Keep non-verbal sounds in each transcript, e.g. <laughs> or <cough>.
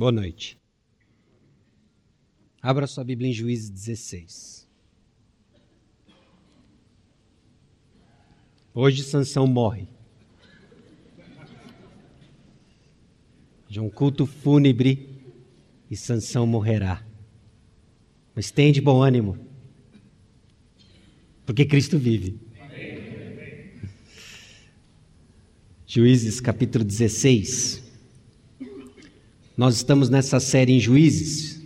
Boa noite. Abra sua Bíblia em Juízes 16. Hoje Sansão morre. De um culto fúnebre e Sansão morrerá. Mas tem de bom ânimo, porque Cristo vive. Juízes capítulo 16. Nós estamos nessa série em Juízes,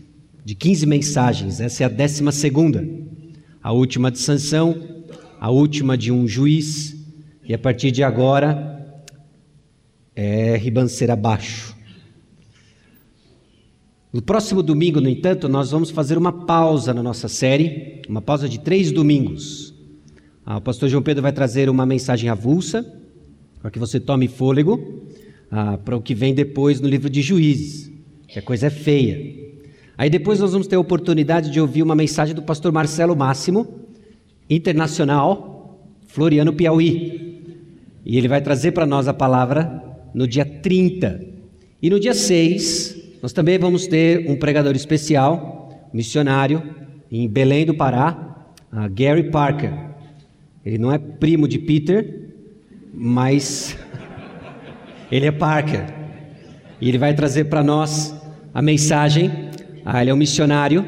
de 15 mensagens, essa é a décima segunda. A última de Sansão, a última de um juiz, e a partir de agora é ribanceira abaixo. No próximo domingo, no entanto, nós vamos fazer uma pausa na nossa série, uma pausa de três domingos. Ah, o pastor João Pedro vai trazer uma mensagem avulsa, para que você tome fôlego ah, para o que vem depois no livro de Juízes, que a coisa é feia. Aí depois nós vamos ter a oportunidade de ouvir uma mensagem do pastor Marcelo Máximo, internacional, Floriano Piauí. E ele vai trazer para nós a palavra no dia 30. E no dia 6, nós também vamos ter um pregador especial, missionário, em Belém do Pará, Gary Parker. Ele não é primo de Peter, mas ele é Parker. E ele vai trazer para nós a mensagem. Ah, ele é um missionário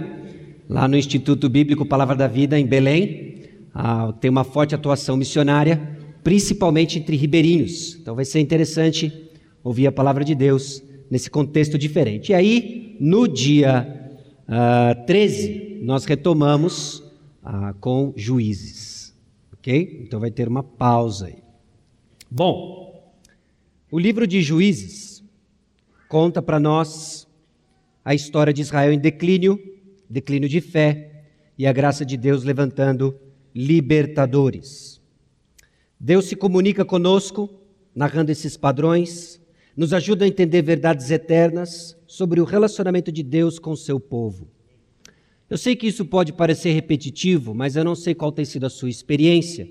lá no Instituto Bíblico Palavra da Vida, em Belém. Ah, tem uma forte atuação missionária, principalmente entre ribeirinhos. Então vai ser interessante ouvir a palavra de Deus nesse contexto diferente. E aí, no dia uh, 13, nós retomamos uh, com juízes. Ok? Então vai ter uma pausa aí. Bom, o livro de Juízes conta para nós a história de Israel em declínio, declínio de fé e a graça de Deus levantando libertadores. Deus se comunica conosco, narrando esses padrões, nos ajuda a entender verdades eternas sobre o relacionamento de Deus com o seu povo. Eu sei que isso pode parecer repetitivo, mas eu não sei qual tem sido a sua experiência.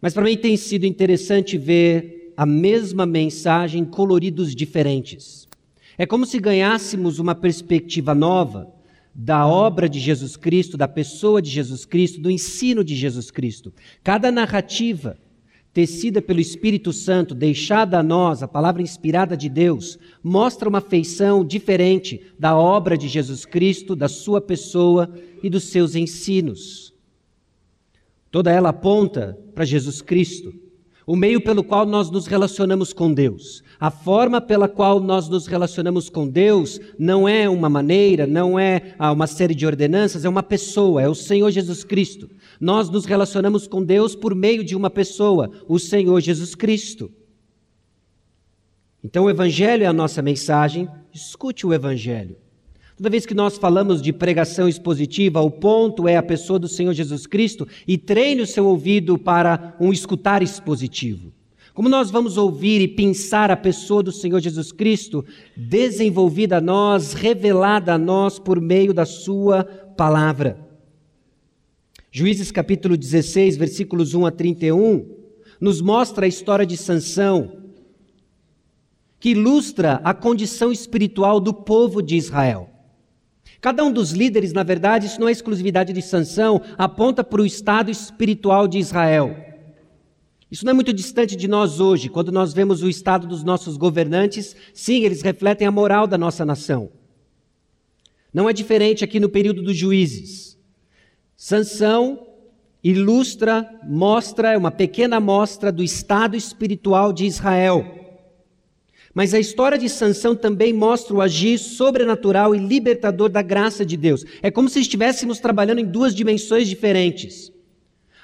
Mas para mim tem sido interessante ver a mesma mensagem em coloridos diferentes. É como se ganhássemos uma perspectiva nova da obra de Jesus Cristo, da pessoa de Jesus Cristo, do ensino de Jesus Cristo. Cada narrativa tecida pelo Espírito Santo, deixada a nós, a palavra inspirada de Deus, mostra uma feição diferente da obra de Jesus Cristo, da sua pessoa e dos seus ensinos. Toda ela aponta para Jesus Cristo, o meio pelo qual nós nos relacionamos com Deus. A forma pela qual nós nos relacionamos com Deus não é uma maneira, não é ah, uma série de ordenanças, é uma pessoa, é o Senhor Jesus Cristo. Nós nos relacionamos com Deus por meio de uma pessoa, o Senhor Jesus Cristo. Então o Evangelho é a nossa mensagem, escute o Evangelho. Toda vez que nós falamos de pregação expositiva, o ponto é a pessoa do Senhor Jesus Cristo e treine o seu ouvido para um escutar expositivo. Como nós vamos ouvir e pensar a pessoa do Senhor Jesus Cristo desenvolvida a nós, revelada a nós por meio da Sua palavra. Juízes capítulo 16, versículos 1 a 31, nos mostra a história de Sansão, que ilustra a condição espiritual do povo de Israel. Cada um dos líderes, na verdade, isso não é exclusividade de Sansão, aponta para o estado espiritual de Israel. Isso não é muito distante de nós hoje, quando nós vemos o estado dos nossos governantes, sim, eles refletem a moral da nossa nação. Não é diferente aqui no período dos juízes. Sansão ilustra, mostra, é uma pequena amostra do estado espiritual de Israel. Mas a história de Sansão também mostra o agir sobrenatural e libertador da graça de Deus. É como se estivéssemos trabalhando em duas dimensões diferentes.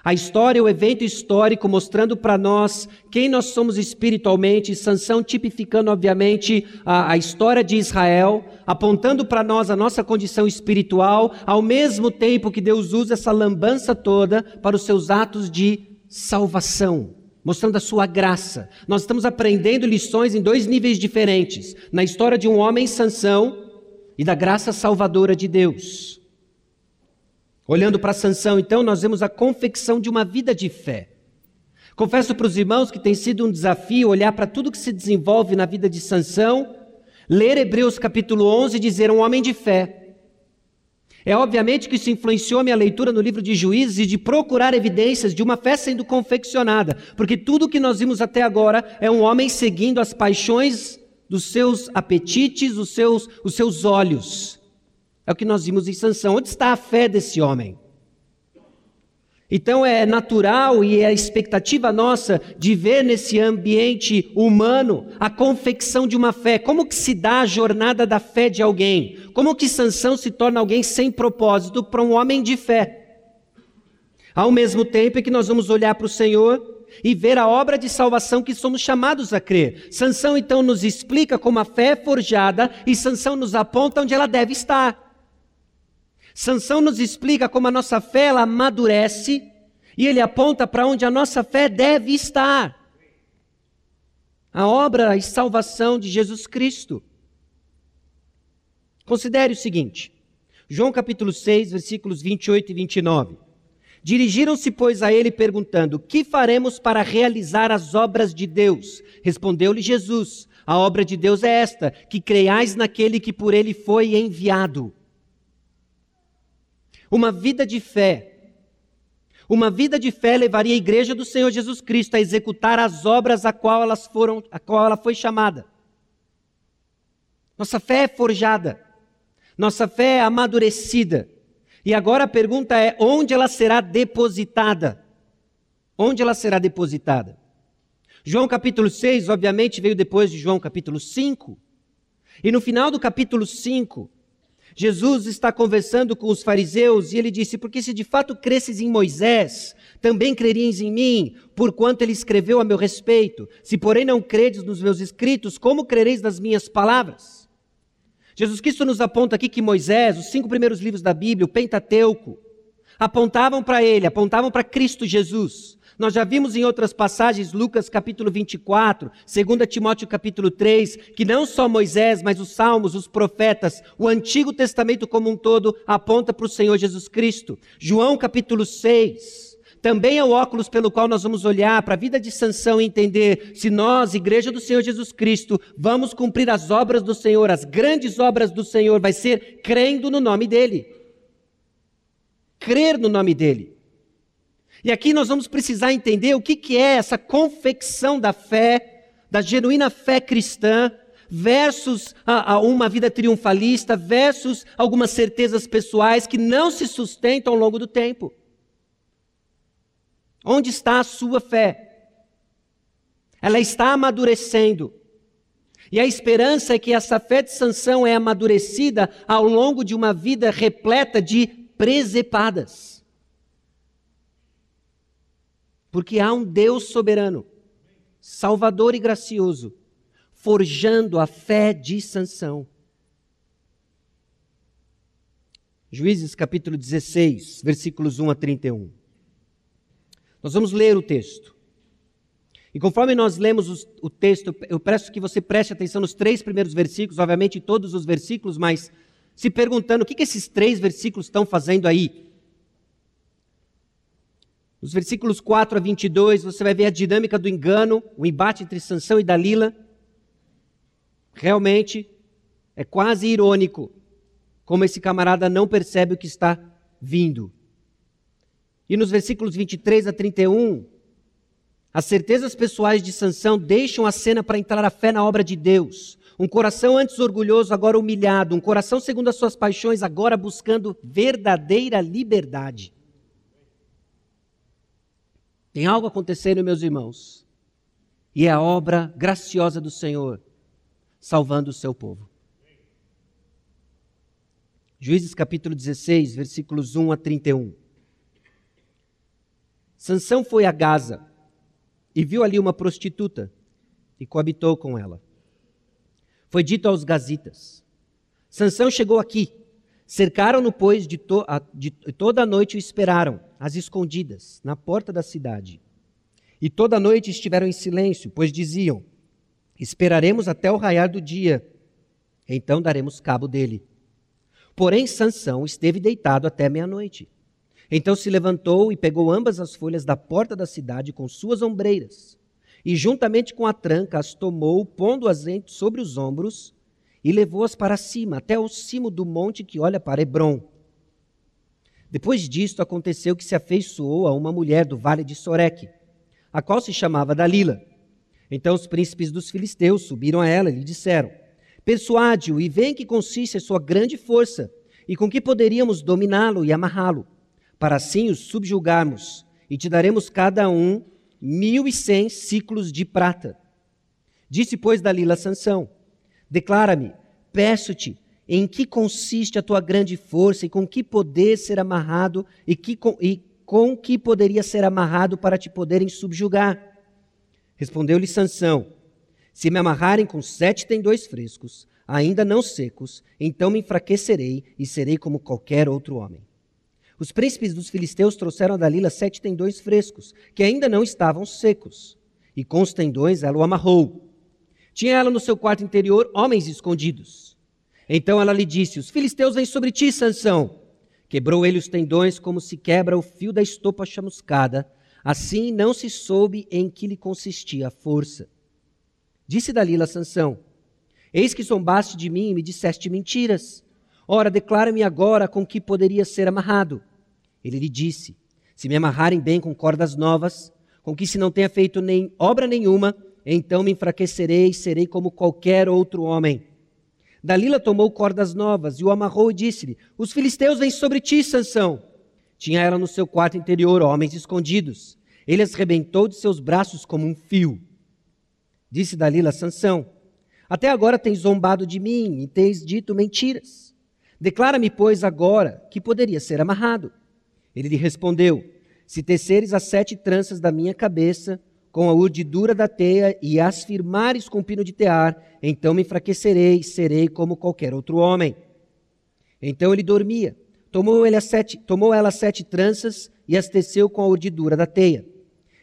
A história, o evento histórico mostrando para nós quem nós somos espiritualmente, Sansão tipificando obviamente a, a história de Israel, apontando para nós a nossa condição espiritual, ao mesmo tempo que Deus usa essa lambança toda para os seus atos de salvação mostrando a sua graça. Nós estamos aprendendo lições em dois níveis diferentes: na história de um homem Sansão e da graça salvadora de Deus. Olhando para Sansão, então, nós vemos a confecção de uma vida de fé. Confesso para os irmãos que tem sido um desafio olhar para tudo que se desenvolve na vida de Sansão, ler Hebreus capítulo 11 e dizer um homem de fé. É obviamente que isso influenciou minha leitura no livro de Juízes e de procurar evidências de uma fé sendo confeccionada, porque tudo que nós vimos até agora é um homem seguindo as paixões dos seus apetites, os seus, os seus olhos. É o que nós vimos em Sansão. Onde está a fé desse homem? Então é natural e é a expectativa nossa de ver nesse ambiente humano a confecção de uma fé. Como que se dá a jornada da fé de alguém? Como que Sansão se torna alguém sem propósito para um homem de fé? Ao mesmo tempo que nós vamos olhar para o Senhor e ver a obra de salvação que somos chamados a crer. Sansão então nos explica como a fé é forjada e Sansão nos aponta onde ela deve estar. Sansão nos explica como a nossa fé ela amadurece e ele aponta para onde a nossa fé deve estar. A obra e salvação de Jesus Cristo. Considere o seguinte: João capítulo 6, versículos 28 e 29. Dirigiram-se, pois, a ele perguntando: Que faremos para realizar as obras de Deus? Respondeu-lhe Jesus: A obra de Deus é esta, que creiais naquele que por ele foi enviado. Uma vida de fé. Uma vida de fé levaria a igreja do Senhor Jesus Cristo a executar as obras a qual elas foram, a qual ela foi chamada. Nossa fé é forjada. Nossa fé é amadurecida. E agora a pergunta é: onde ela será depositada? Onde ela será depositada? João capítulo 6, obviamente, veio depois de João capítulo 5. E no final do capítulo 5, Jesus está conversando com os fariseus e ele disse: Porque se de fato cresces em Moisés, também crerias em mim, porquanto ele escreveu a meu respeito. Se, porém, não credes nos meus escritos, como crereis nas minhas palavras? Jesus Cristo nos aponta aqui que Moisés, os cinco primeiros livros da Bíblia, o Pentateuco, apontavam para ele, apontavam para Cristo Jesus. Nós já vimos em outras passagens, Lucas capítulo 24, 2 Timóteo capítulo 3, que não só Moisés, mas os salmos, os profetas, o Antigo Testamento como um todo aponta para o Senhor Jesus Cristo. João capítulo 6, também é o óculos pelo qual nós vamos olhar para a vida de Sansão e entender se nós, igreja do Senhor Jesus Cristo, vamos cumprir as obras do Senhor, as grandes obras do Senhor, vai ser crendo no nome dele. Crer no nome dele. E aqui nós vamos precisar entender o que, que é essa confecção da fé, da genuína fé cristã, versus a, a uma vida triunfalista, versus algumas certezas pessoais que não se sustentam ao longo do tempo. Onde está a sua fé? Ela está amadurecendo. E a esperança é que essa fé de sanção é amadurecida ao longo de uma vida repleta de presepadas. Porque há um Deus soberano, salvador e gracioso, forjando a fé de Sansão. Juízes capítulo 16, versículos 1 a 31. Nós vamos ler o texto. E conforme nós lemos o texto, eu peço que você preste atenção nos três primeiros versículos, obviamente todos os versículos, mas se perguntando o que, que esses três versículos estão fazendo aí. Nos versículos 4 a 22, você vai ver a dinâmica do engano, o embate entre Sansão e Dalila. Realmente é quase irônico como esse camarada não percebe o que está vindo. E nos versículos 23 a 31, as certezas pessoais de Sansão deixam a cena para entrar a fé na obra de Deus. Um coração antes orgulhoso, agora humilhado. Um coração segundo as suas paixões, agora buscando verdadeira liberdade. Tem algo acontecendo, meus irmãos, e é a obra graciosa do Senhor salvando o seu povo. Juízes capítulo 16, versículos 1 a 31. Sansão foi a Gaza e viu ali uma prostituta e coabitou com ela. Foi dito aos gazitas: Sansão chegou aqui. Cercaram-no, pois, de, to a, de toda a noite o esperaram às escondidas, na porta da cidade. E toda a noite estiveram em silêncio, pois diziam: Esperaremos até o raiar do dia, então daremos cabo dele. Porém, Sansão esteve deitado até meia-noite. Então se levantou e pegou ambas as folhas da porta da cidade com suas ombreiras, e juntamente com a tranca as tomou, pondo-as sobre os ombros, e levou-as para cima, até o cimo do monte que olha para Hebron. Depois disto, aconteceu que se afeiçoou a uma mulher do vale de Soreque, a qual se chamava Dalila. Então os príncipes dos filisteus subiram a ela e lhe disseram: Persuade-o e vê em que consiste a sua grande força, e com que poderíamos dominá-lo e amarrá-lo, para assim os subjugarmos, e te daremos cada um mil e cem ciclos de prata. Disse, pois, Dalila a Sansão: Declara-me, peço-te, em que consiste a tua grande força e com que poder ser amarrado e, que, com, e com que poderia ser amarrado para te poderem subjugar? Respondeu-lhe Sansão: Se me amarrarem com sete tendões frescos, ainda não secos, então me enfraquecerei e serei como qualquer outro homem. Os príncipes dos filisteus trouxeram a Dalila sete tendões frescos, que ainda não estavam secos, e com os tendões ela o amarrou. Tinha ela no seu quarto interior homens escondidos. Então ela lhe disse: Os filisteus vêm sobre ti, Sansão. Quebrou ele os tendões como se quebra o fio da estopa chamuscada. Assim não se soube em que lhe consistia a força. Disse Dalila a Sansão: Eis que zombaste de mim e me disseste mentiras. Ora, declara-me agora com que poderia ser amarrado. Ele lhe disse: Se me amarrarem bem com cordas novas, com que se não tenha feito nem obra nenhuma, então me enfraquecerei e serei como qualquer outro homem. Dalila tomou cordas novas e o amarrou e disse-lhe: Os filisteus vêm sobre ti, Sansão. Tinha ela no seu quarto interior homens escondidos. Ele as rebentou de seus braços como um fio. Disse Dalila a Sansão: Até agora tens zombado de mim e tens dito mentiras. Declara-me, pois, agora que poderia ser amarrado. Ele lhe respondeu: Se teceres as sete tranças da minha cabeça, com a urdidura da teia e as firmares com pino de tear, então me enfraquecerei serei como qualquer outro homem. Então ele dormia. Tomou, ele sete, tomou ela sete tranças e as teceu com a urdidura da teia.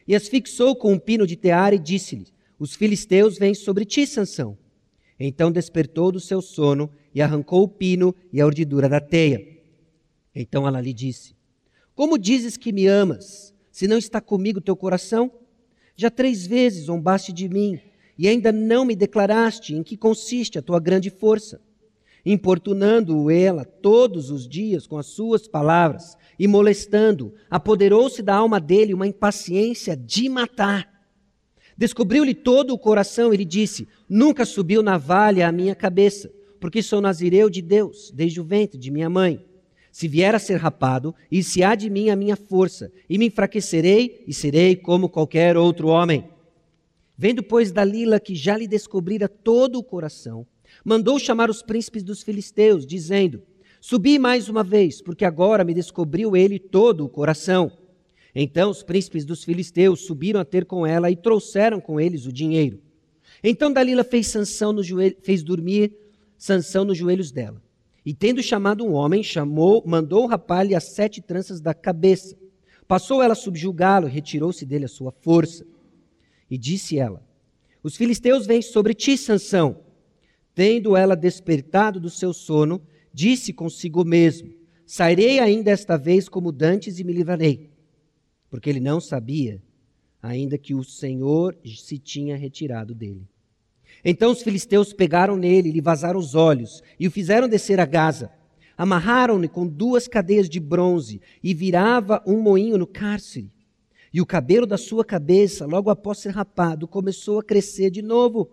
E as fixou com um pino de tear e disse-lhe: Os filisteus vêm sobre ti, Sansão. Então despertou do seu sono e arrancou o pino e a urdidura da teia. Então ela lhe disse: Como dizes que me amas, se não está comigo teu coração? Já três vezes zombaste de mim e ainda não me declaraste em que consiste a tua grande força. Importunando-o ela todos os dias com as suas palavras e molestando, apoderou-se da alma dele uma impaciência de matar. Descobriu-lhe todo o coração e lhe disse: Nunca subiu navalha à minha cabeça, porque sou nazireu de Deus, desde o ventre de minha mãe. Se vier a ser rapado, e se há de mim a minha força, e me enfraquecerei e serei como qualquer outro homem. Vendo, pois, Dalila que já lhe descobrira todo o coração, mandou chamar os príncipes dos filisteus, dizendo: Subi mais uma vez, porque agora me descobriu ele todo o coração. Então os príncipes dos filisteus subiram a ter com ela e trouxeram com eles o dinheiro. Então Dalila fez Sansão no joelho, fez dormir Sansão nos joelhos dela e tendo chamado um homem, chamou, mandou rapar-lhe as sete tranças da cabeça. Passou ela a subjugá-lo, retirou-se dele a sua força. E disse ela: Os filisteus vêm sobre ti, Sansão. Tendo ela despertado do seu sono, disse consigo mesmo: Sairei ainda esta vez como dantes e me livrarei. Porque ele não sabia ainda que o Senhor se tinha retirado dele. Então os filisteus pegaram nele, lhe vazaram os olhos e o fizeram descer a Gaza. Amarraram-no com duas cadeias de bronze e virava um moinho no cárcere. E o cabelo da sua cabeça, logo após ser rapado, começou a crescer de novo.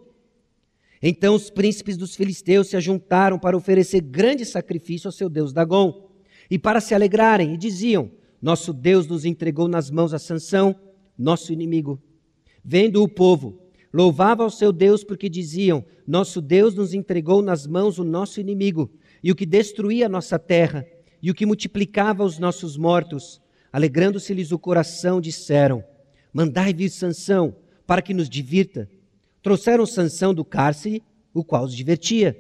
Então os príncipes dos filisteus se ajuntaram para oferecer grande sacrifício ao seu deus Dagom e para se alegrarem e diziam: Nosso Deus nos entregou nas mãos a Sansão, nosso inimigo. Vendo o povo Louvava ao seu Deus porque diziam: Nosso Deus nos entregou nas mãos o nosso inimigo, e o que destruía a nossa terra, e o que multiplicava os nossos mortos. Alegrando-se-lhes o coração, disseram: Mandai vir Sansão, para que nos divirta. Trouxeram Sansão do cárcere, o qual os divertia.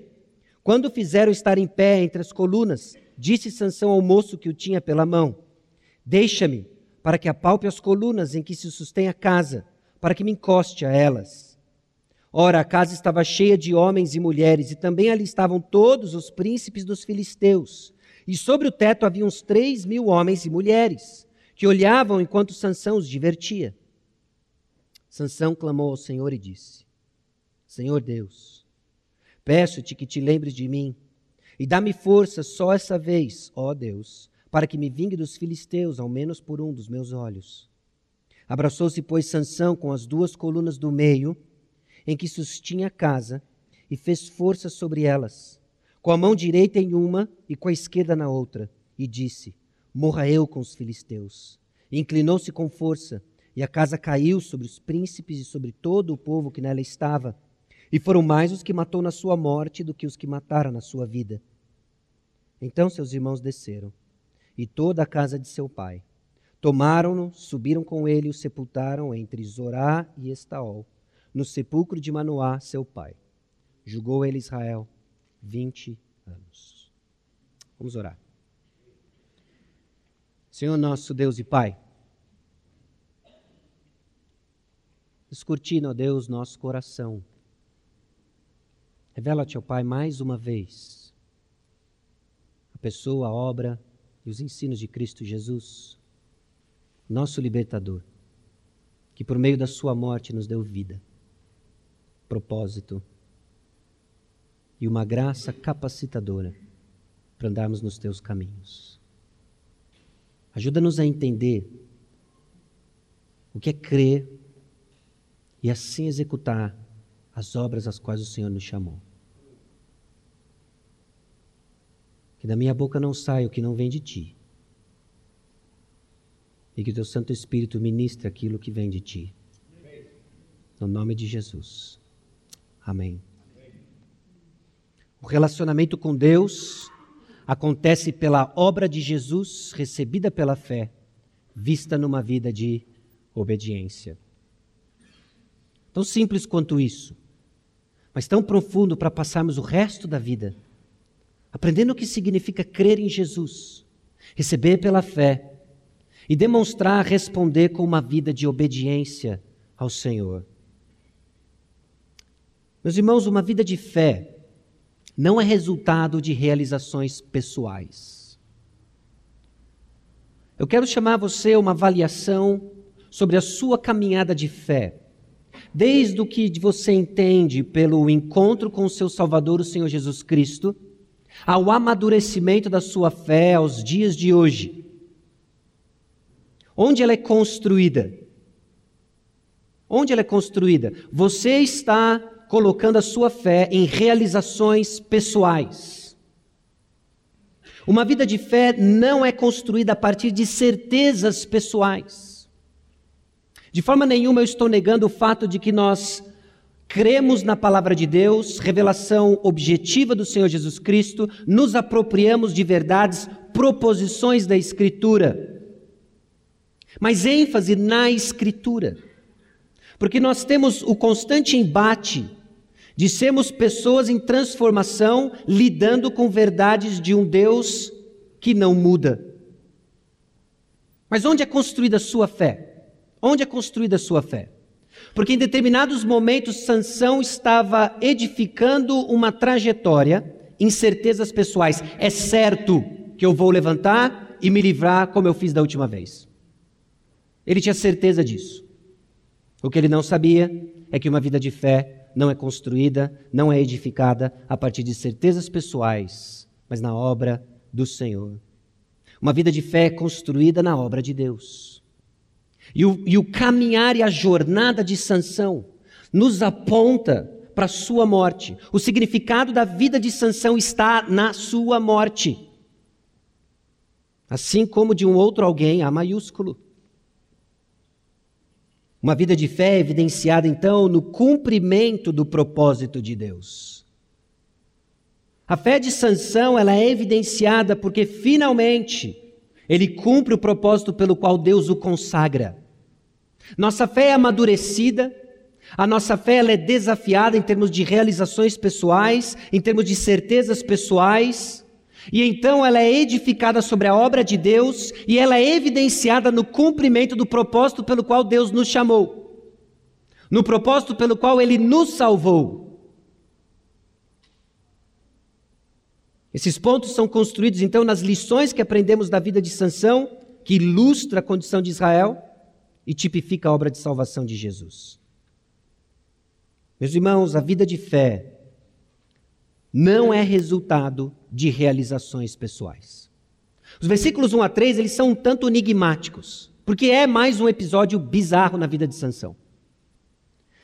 Quando o fizeram estar em pé entre as colunas, disse Sansão ao moço que o tinha pela mão: Deixa-me, para que apalpe as colunas em que se sustém a casa para que me encoste a elas. Ora, a casa estava cheia de homens e mulheres, e também ali estavam todos os príncipes dos filisteus. E sobre o teto havia uns três mil homens e mulheres, que olhavam enquanto Sansão os divertia. Sansão clamou ao Senhor e disse: Senhor Deus, Peço-te que te lembres de mim e dá-me força só essa vez, ó Deus, para que me vingue dos filisteus, ao menos por um dos meus olhos. Abraçou-se, pois, Sansão com as duas colunas do meio, em que sustinha a casa, e fez força sobre elas, com a mão direita em uma e com a esquerda na outra, e disse: Morra eu com os filisteus. Inclinou-se com força, e a casa caiu sobre os príncipes e sobre todo o povo que nela estava. E foram mais os que matou na sua morte do que os que mataram na sua vida. Então seus irmãos desceram, e toda a casa de seu pai, Tomaram-no, subiram com ele e o sepultaram entre Zorá e Estaol, no sepulcro de Manoá, seu pai. Julgou ele Israel vinte anos. Vamos orar. Senhor nosso Deus e Pai, escrutina, ó Deus, nosso coração. Revela-te, ó Pai, mais uma vez a pessoa, a obra e os ensinos de Cristo Jesus nosso libertador, que por meio da sua morte nos deu vida, propósito e uma graça capacitadora para andarmos nos teus caminhos. Ajuda-nos a entender o que é crer e assim executar as obras às quais o Senhor nos chamou. Que da minha boca não saia o que não vem de ti e que o teu Santo Espírito ministre aquilo que vem de ti. No nome de Jesus. Amém. O relacionamento com Deus acontece pela obra de Jesus recebida pela fé, vista numa vida de obediência. Tão simples quanto isso, mas tão profundo para passarmos o resto da vida aprendendo o que significa crer em Jesus, receber pela fé e demonstrar responder com uma vida de obediência ao Senhor. Meus irmãos, uma vida de fé não é resultado de realizações pessoais. Eu quero chamar você a uma avaliação sobre a sua caminhada de fé, desde o que você entende pelo encontro com o seu Salvador, o Senhor Jesus Cristo, ao amadurecimento da sua fé aos dias de hoje Onde ela é construída? Onde ela é construída? Você está colocando a sua fé em realizações pessoais. Uma vida de fé não é construída a partir de certezas pessoais. De forma nenhuma eu estou negando o fato de que nós cremos na palavra de Deus, revelação objetiva do Senhor Jesus Cristo, nos apropriamos de verdades, proposições da Escritura mas ênfase na Escritura. Porque nós temos o constante embate de sermos pessoas em transformação, lidando com verdades de um Deus que não muda. Mas onde é construída a sua fé? Onde é construída a sua fé? Porque em determinados momentos Sansão estava edificando uma trajetória em certezas pessoais. É certo que eu vou levantar e me livrar como eu fiz da última vez. Ele tinha certeza disso. O que ele não sabia é que uma vida de fé não é construída, não é edificada a partir de certezas pessoais, mas na obra do Senhor. Uma vida de fé é construída na obra de Deus. E o, e o caminhar e a jornada de Sansão nos aponta para a sua morte. O significado da vida de Sansão está na sua morte. Assim como de um outro alguém, A maiúsculo. Uma vida de fé evidenciada então no cumprimento do propósito de Deus. A fé de Sansão, ela é evidenciada porque finalmente ele cumpre o propósito pelo qual Deus o consagra. Nossa fé é amadurecida, a nossa fé ela é desafiada em termos de realizações pessoais, em termos de certezas pessoais. E então ela é edificada sobre a obra de Deus e ela é evidenciada no cumprimento do propósito pelo qual Deus nos chamou, no propósito pelo qual Ele nos salvou. Esses pontos são construídos então nas lições que aprendemos da vida de Sansão, que ilustra a condição de Israel e tipifica a obra de salvação de Jesus. Meus irmãos, a vida de fé não é resultado de realizações pessoais. Os versículos 1 a 3, eles são um tanto enigmáticos, porque é mais um episódio bizarro na vida de Sansão.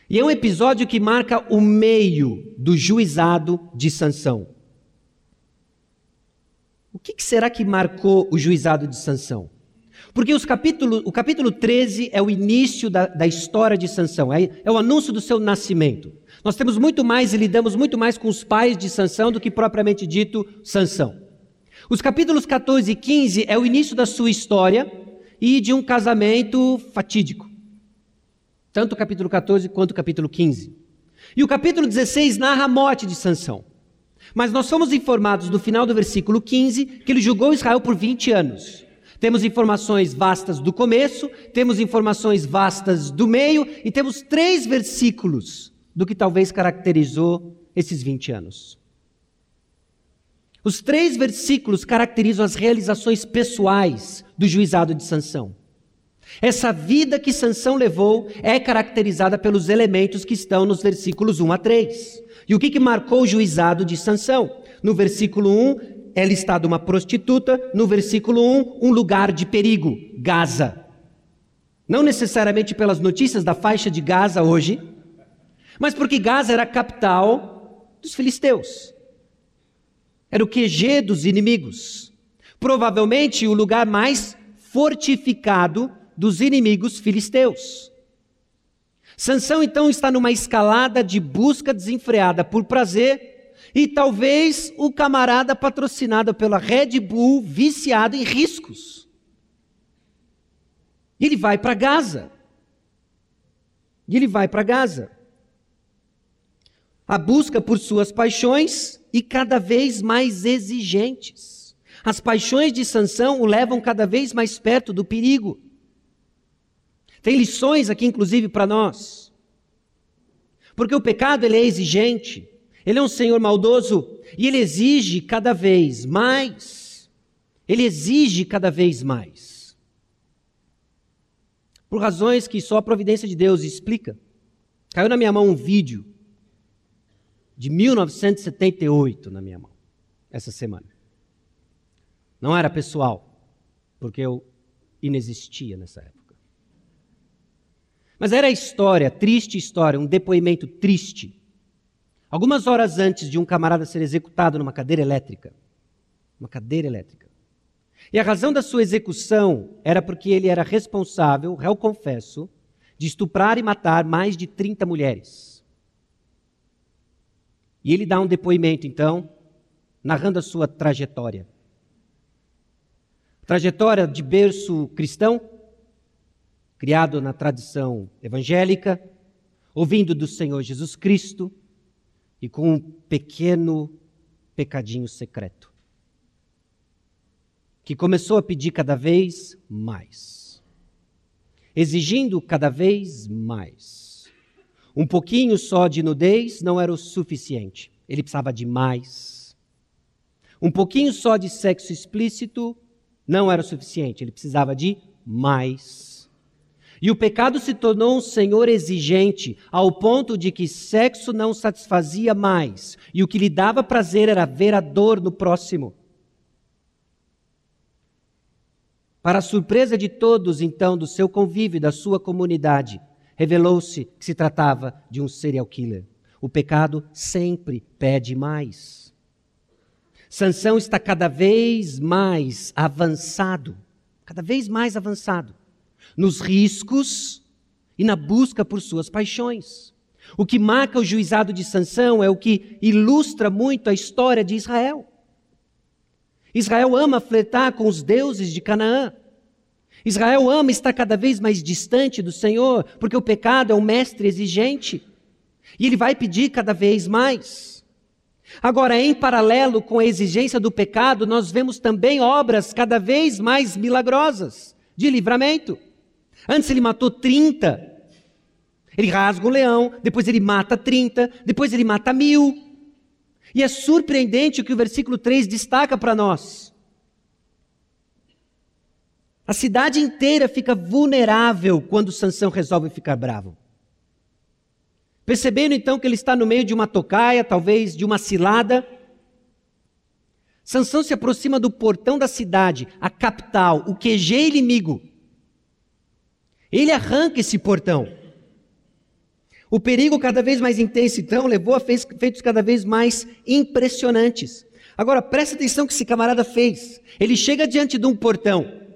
E é um episódio que marca o meio do juizado de Sansão. O que, que será que marcou o juizado de Sansão? Porque os capítulo, o capítulo 13 é o início da, da história de Sansão, é, é o anúncio do seu nascimento. Nós temos muito mais e lidamos muito mais com os pais de Sansão do que propriamente dito Sansão. Os capítulos 14 e 15 é o início da sua história e de um casamento fatídico. Tanto o capítulo 14 quanto o capítulo 15. E o capítulo 16 narra a morte de Sansão. Mas nós somos informados no final do versículo 15 que ele julgou Israel por 20 anos. Temos informações vastas do começo, temos informações vastas do meio e temos três versículos do que talvez caracterizou esses 20 anos. Os três versículos caracterizam as realizações pessoais do juizado de Sansão. Essa vida que Sansão levou é caracterizada pelos elementos que estão nos versículos 1 a 3. E o que, que marcou o juizado de Sansão? No versículo 1, é listada uma prostituta, no versículo 1, um lugar de perigo, Gaza. Não necessariamente pelas notícias da faixa de Gaza hoje, mas porque Gaza era a capital dos filisteus. Era o QG dos inimigos. Provavelmente o lugar mais fortificado dos inimigos filisteus. Sansão então está numa escalada de busca desenfreada por prazer e talvez o camarada patrocinado pela Red Bull, viciado em riscos. Ele vai para Gaza. E ele vai para Gaza. A busca por suas paixões e cada vez mais exigentes. As paixões de Sansão o levam cada vez mais perto do perigo. Tem lições aqui, inclusive, para nós. Porque o pecado ele é exigente. Ele é um Senhor maldoso e ele exige cada vez mais. Ele exige cada vez mais. Por razões que só a providência de Deus explica. Caiu na minha mão um vídeo de 1978 na minha mão, essa semana. Não era pessoal, porque eu inexistia nessa época. Mas era a história, triste história, um depoimento triste Algumas horas antes de um camarada ser executado numa cadeira elétrica. Uma cadeira elétrica. E a razão da sua execução era porque ele era responsável, réu confesso, de estuprar e matar mais de 30 mulheres. E ele dá um depoimento, então, narrando a sua trajetória. Trajetória de berço cristão, criado na tradição evangélica, ouvindo do Senhor Jesus Cristo, e com um pequeno pecadinho secreto, que começou a pedir cada vez mais, exigindo cada vez mais. Um pouquinho só de nudez não era o suficiente, ele precisava de mais. Um pouquinho só de sexo explícito não era o suficiente, ele precisava de mais. E o pecado se tornou um senhor exigente, ao ponto de que sexo não satisfazia mais, e o que lhe dava prazer era ver a dor no próximo. Para a surpresa de todos, então, do seu convívio da sua comunidade, revelou-se que se tratava de um serial killer. O pecado sempre pede mais. Sansão está cada vez mais avançado, cada vez mais avançado nos riscos e na busca por suas paixões. O que marca o juizado de Sansão é o que ilustra muito a história de Israel. Israel ama flertar com os deuses de Canaã. Israel ama estar cada vez mais distante do Senhor, porque o pecado é um mestre exigente. E ele vai pedir cada vez mais. Agora, em paralelo com a exigência do pecado, nós vemos também obras cada vez mais milagrosas de livramento. Antes ele matou 30. Ele rasga o leão, depois ele mata 30, depois ele mata mil. E é surpreendente o que o versículo 3 destaca para nós. A cidade inteira fica vulnerável quando Sansão resolve ficar bravo. Percebendo então que ele está no meio de uma tocaia, talvez de uma cilada, Sansão se aproxima do portão da cidade, a capital, o QG inimigo. Ele arranca esse portão. O perigo cada vez mais intenso, então, levou a feitos cada vez mais impressionantes. Agora, presta atenção que esse camarada fez. Ele chega diante de um portão,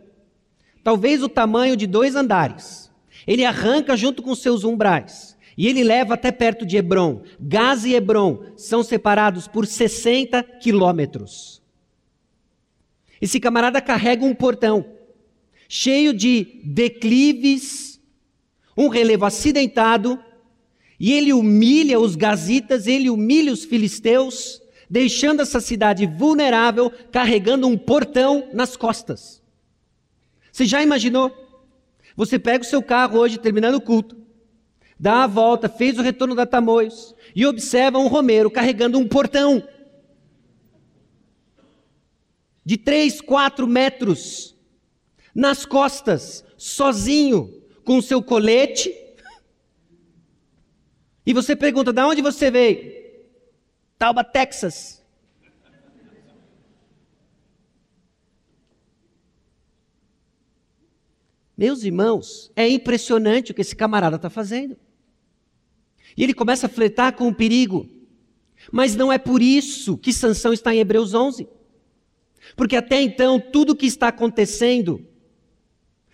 talvez o tamanho de dois andares. Ele arranca junto com seus umbrais. E ele leva até perto de Hebron. Gaza e Hebron são separados por 60 quilômetros. Esse camarada carrega um portão cheio de declives, um relevo acidentado, e ele humilha os gazitas, ele humilha os filisteus, deixando essa cidade vulnerável, carregando um portão nas costas. Você já imaginou? Você pega o seu carro hoje, terminando o culto, dá a volta, fez o retorno da Tamoios, e observa um Romero carregando um portão de 3, 4 metros nas costas, sozinho, com seu colete. E você pergunta: de onde você veio? Tauba, Texas. Meus irmãos, é impressionante o que esse camarada está fazendo. E ele começa a fletar com o perigo. Mas não é por isso que Sansão está em Hebreus 11. Porque até então, tudo o que está acontecendo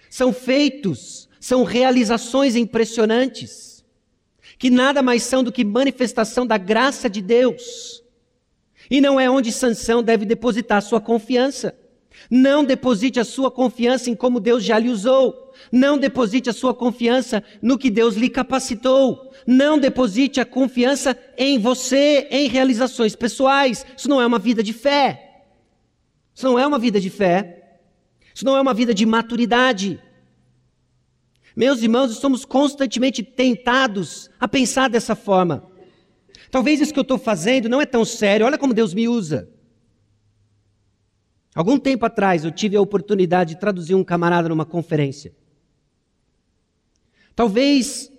são feitos, são realizações impressionantes, que nada mais são do que manifestação da graça de Deus. E não é onde Sansão deve depositar sua confiança. Não deposite a sua confiança em como Deus já lhe usou. Não deposite a sua confiança no que Deus lhe capacitou. Não deposite a confiança em você, em realizações pessoais. Isso não é uma vida de fé. Isso não é uma vida de fé. Isso não é uma vida de maturidade. Meus irmãos, estamos constantemente tentados a pensar dessa forma. Talvez isso que eu estou fazendo não é tão sério, olha como Deus me usa. Algum tempo atrás eu tive a oportunidade de traduzir um camarada numa conferência. Talvez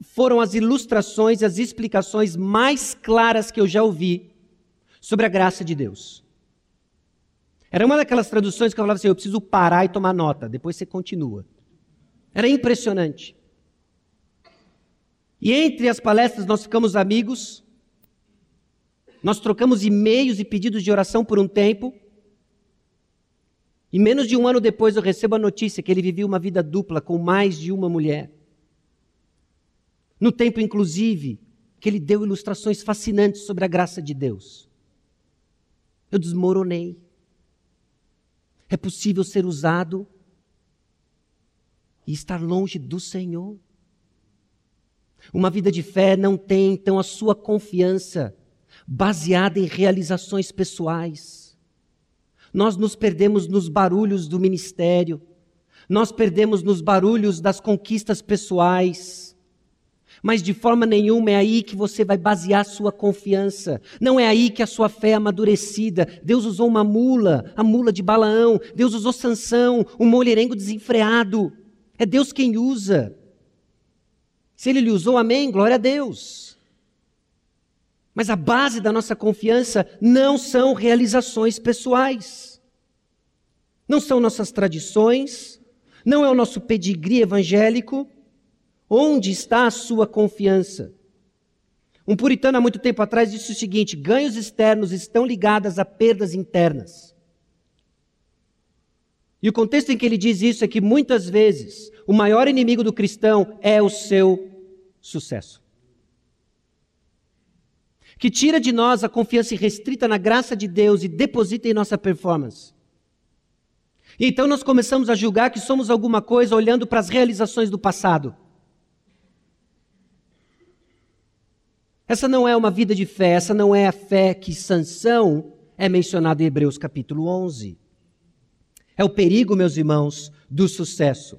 foram as ilustrações e as explicações mais claras que eu já ouvi sobre a graça de Deus. Era uma daquelas traduções que eu falava assim: eu preciso parar e tomar nota, depois você continua. Era impressionante. E entre as palestras nós ficamos amigos, nós trocamos e-mails e pedidos de oração por um tempo. E menos de um ano depois eu recebo a notícia que ele vivia uma vida dupla com mais de uma mulher. No tempo, inclusive, que ele deu ilustrações fascinantes sobre a graça de Deus. Eu desmoronei. É possível ser usado e estar longe do Senhor. Uma vida de fé não tem, então, a sua confiança baseada em realizações pessoais. Nós nos perdemos nos barulhos do ministério, nós perdemos nos barulhos das conquistas pessoais mas de forma nenhuma é aí que você vai basear sua confiança. Não é aí que a sua fé é amadurecida. Deus usou uma mula, a mula de Balaão. Deus usou Sansão, um mulherengo desenfreado. É Deus quem usa. Se ele lhe usou, amém, glória a Deus. Mas a base da nossa confiança não são realizações pessoais. Não são nossas tradições, não é o nosso pedigree evangélico, Onde está a sua confiança? Um puritano há muito tempo atrás disse o seguinte: ganhos externos estão ligados a perdas internas. E o contexto em que ele diz isso é que muitas vezes o maior inimigo do cristão é o seu sucesso. Que tira de nós a confiança restrita na graça de Deus e deposita em nossa performance. E então nós começamos a julgar que somos alguma coisa olhando para as realizações do passado. Essa não é uma vida de fé, essa não é a fé que Sansão é mencionado em Hebreus capítulo 11. É o perigo, meus irmãos, do sucesso.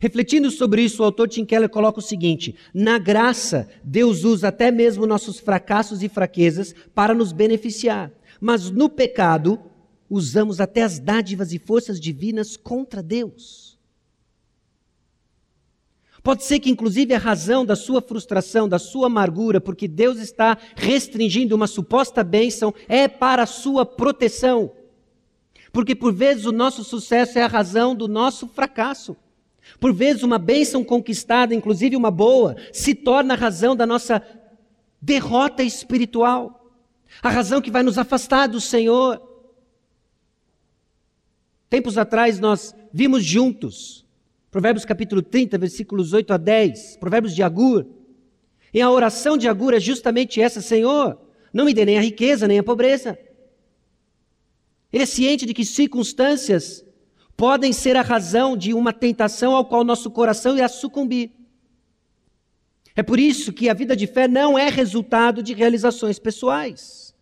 Refletindo sobre isso, o autor Tim Keller coloca o seguinte: na graça, Deus usa até mesmo nossos fracassos e fraquezas para nos beneficiar, mas no pecado, usamos até as dádivas e forças divinas contra Deus. Pode ser que, inclusive, a razão da sua frustração, da sua amargura, porque Deus está restringindo uma suposta bênção, é para a sua proteção. Porque, por vezes, o nosso sucesso é a razão do nosso fracasso. Por vezes, uma bênção conquistada, inclusive uma boa, se torna a razão da nossa derrota espiritual. A razão que vai nos afastar do Senhor. Tempos atrás, nós vimos juntos Provérbios capítulo 30, versículos 8 a 10. Provérbios de Agur. E a oração de Agur é justamente essa: Senhor, não me dê nem a riqueza, nem a pobreza. Ele é ciente de que circunstâncias podem ser a razão de uma tentação ao qual nosso coração irá sucumbir. É por isso que a vida de fé não é resultado de realizações pessoais.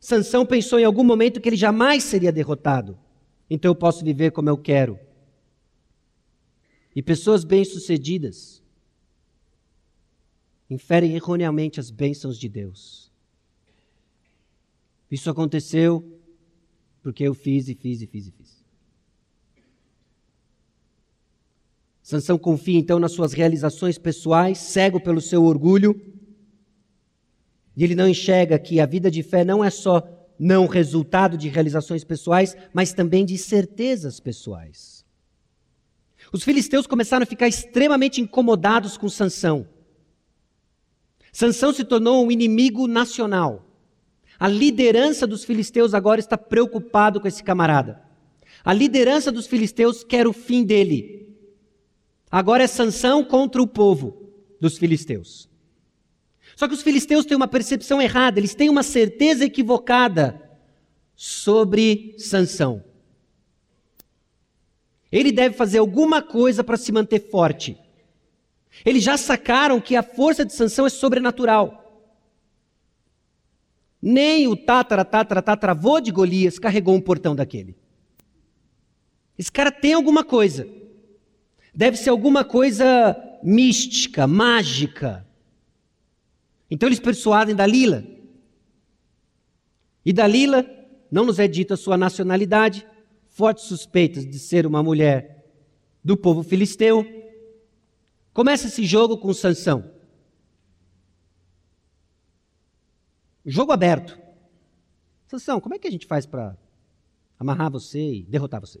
Sansão pensou em algum momento que ele jamais seria derrotado. Então eu posso viver como eu quero. E pessoas bem-sucedidas inferem erroneamente as bênçãos de Deus. Isso aconteceu porque eu fiz e fiz e fiz e fiz. Sansão confia então nas suas realizações pessoais, cego pelo seu orgulho, e ele não enxerga que a vida de fé não é só não resultado de realizações pessoais, mas também de certezas pessoais. Os filisteus começaram a ficar extremamente incomodados com Sansão. Sansão se tornou um inimigo nacional. A liderança dos filisteus agora está preocupado com esse camarada. A liderança dos filisteus quer o fim dele. Agora é Sansão contra o povo dos filisteus. Só que os filisteus têm uma percepção errada, eles têm uma certeza equivocada sobre Sansão. Ele deve fazer alguma coisa para se manter forte. Eles já sacaram que a força de Sansão é sobrenatural. Nem o tatara, tatara, tataravô de Golias carregou um portão daquele. Esse cara tem alguma coisa. Deve ser alguma coisa mística, mágica. Então eles persuadem Dalila. E Dalila, não nos é dita a sua nacionalidade, fortes suspeitas de ser uma mulher do povo filisteu. Começa esse jogo com Sansão. Jogo aberto. Sansão, como é que a gente faz para amarrar você e derrotar você?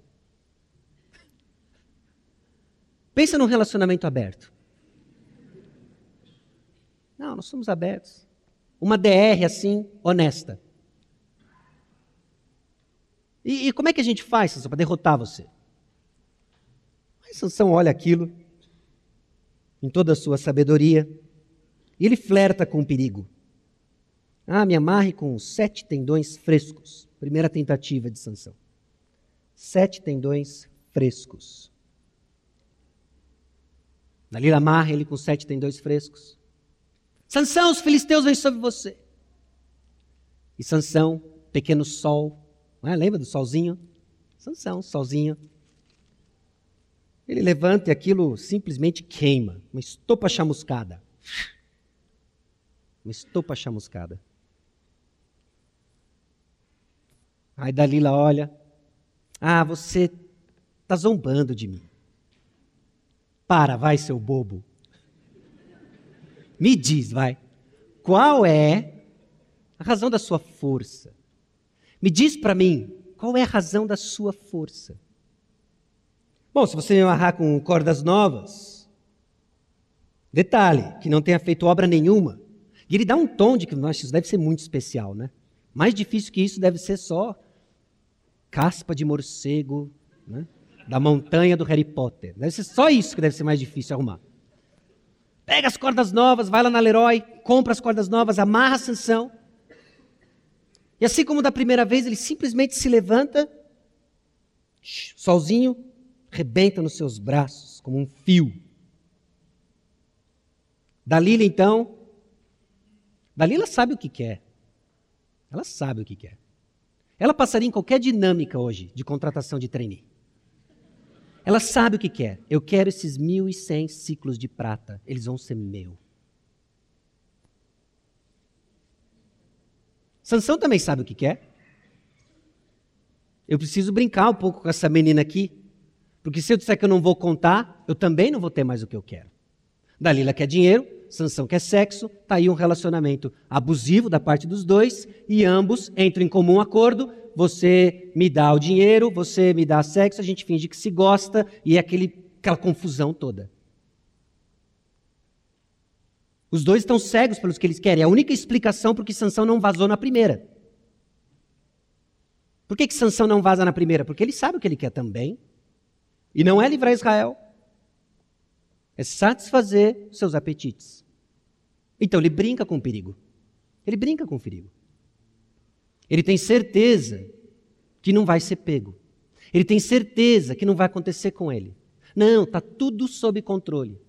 <laughs> Pensa num relacionamento aberto. Não, nós somos abertos. Uma DR assim, honesta. E, e como é que a gente faz, Sansão, para derrotar você? Aí Sansão olha aquilo, em toda a sua sabedoria, e ele flerta com o perigo. Ah, me amarre com sete tendões frescos. Primeira tentativa de Sansão. Sete tendões frescos. Dalila amarra ele com sete tendões frescos. Sansão, os filisteus vêm sobre você. E Sansão, pequeno sol, é? Lembra do solzinho? Sansão, solzinho. Ele levanta e aquilo simplesmente queima. Uma estopa chamuscada. Uma estopa chamuscada. Aí Dalila olha. Ah, você está zombando de mim. Para, vai, seu bobo. Me diz, vai. Qual é a razão da sua força? Me diz para mim, qual é a razão da sua força? Bom, se você me amarrar com cordas novas, detalhe, que não tenha feito obra nenhuma, e ele dá um tom de que, nossa, isso deve ser muito especial, né? Mais difícil que isso deve ser só caspa de morcego, né? da montanha do Harry Potter. Deve ser só isso que deve ser mais difícil arrumar. Pega as cordas novas, vai lá na Leroy, compra as cordas novas, amarra a sanção, e assim como da primeira vez, ele simplesmente se levanta, solzinho, rebenta nos seus braços como um fio. Dalila, então, Dalila sabe o que quer. Ela sabe o que quer. Ela passaria em qualquer dinâmica hoje de contratação de trainee. Ela sabe o que quer. Eu quero esses 1.100 ciclos de prata. Eles vão ser meu. Sansão também sabe o que quer. Eu preciso brincar um pouco com essa menina aqui, Porque se eu disser que eu não vou contar, eu também não vou ter mais o que eu quero. Dalila quer dinheiro, Sansão quer sexo, está aí um relacionamento abusivo da parte dos dois e ambos entram em comum acordo. Você me dá o dinheiro, você me dá sexo, a gente finge que se gosta e é aquele, aquela confusão toda. Os dois estão cegos pelos que eles querem. É a única explicação por que Sansão não vazou na primeira. Por que, que Sansão não vaza na primeira? Porque ele sabe o que ele quer também. E não é livrar Israel. É satisfazer seus apetites. Então ele brinca com o perigo. Ele brinca com o perigo. Ele tem certeza que não vai ser pego. Ele tem certeza que não vai acontecer com ele. Não, está tudo sob controle.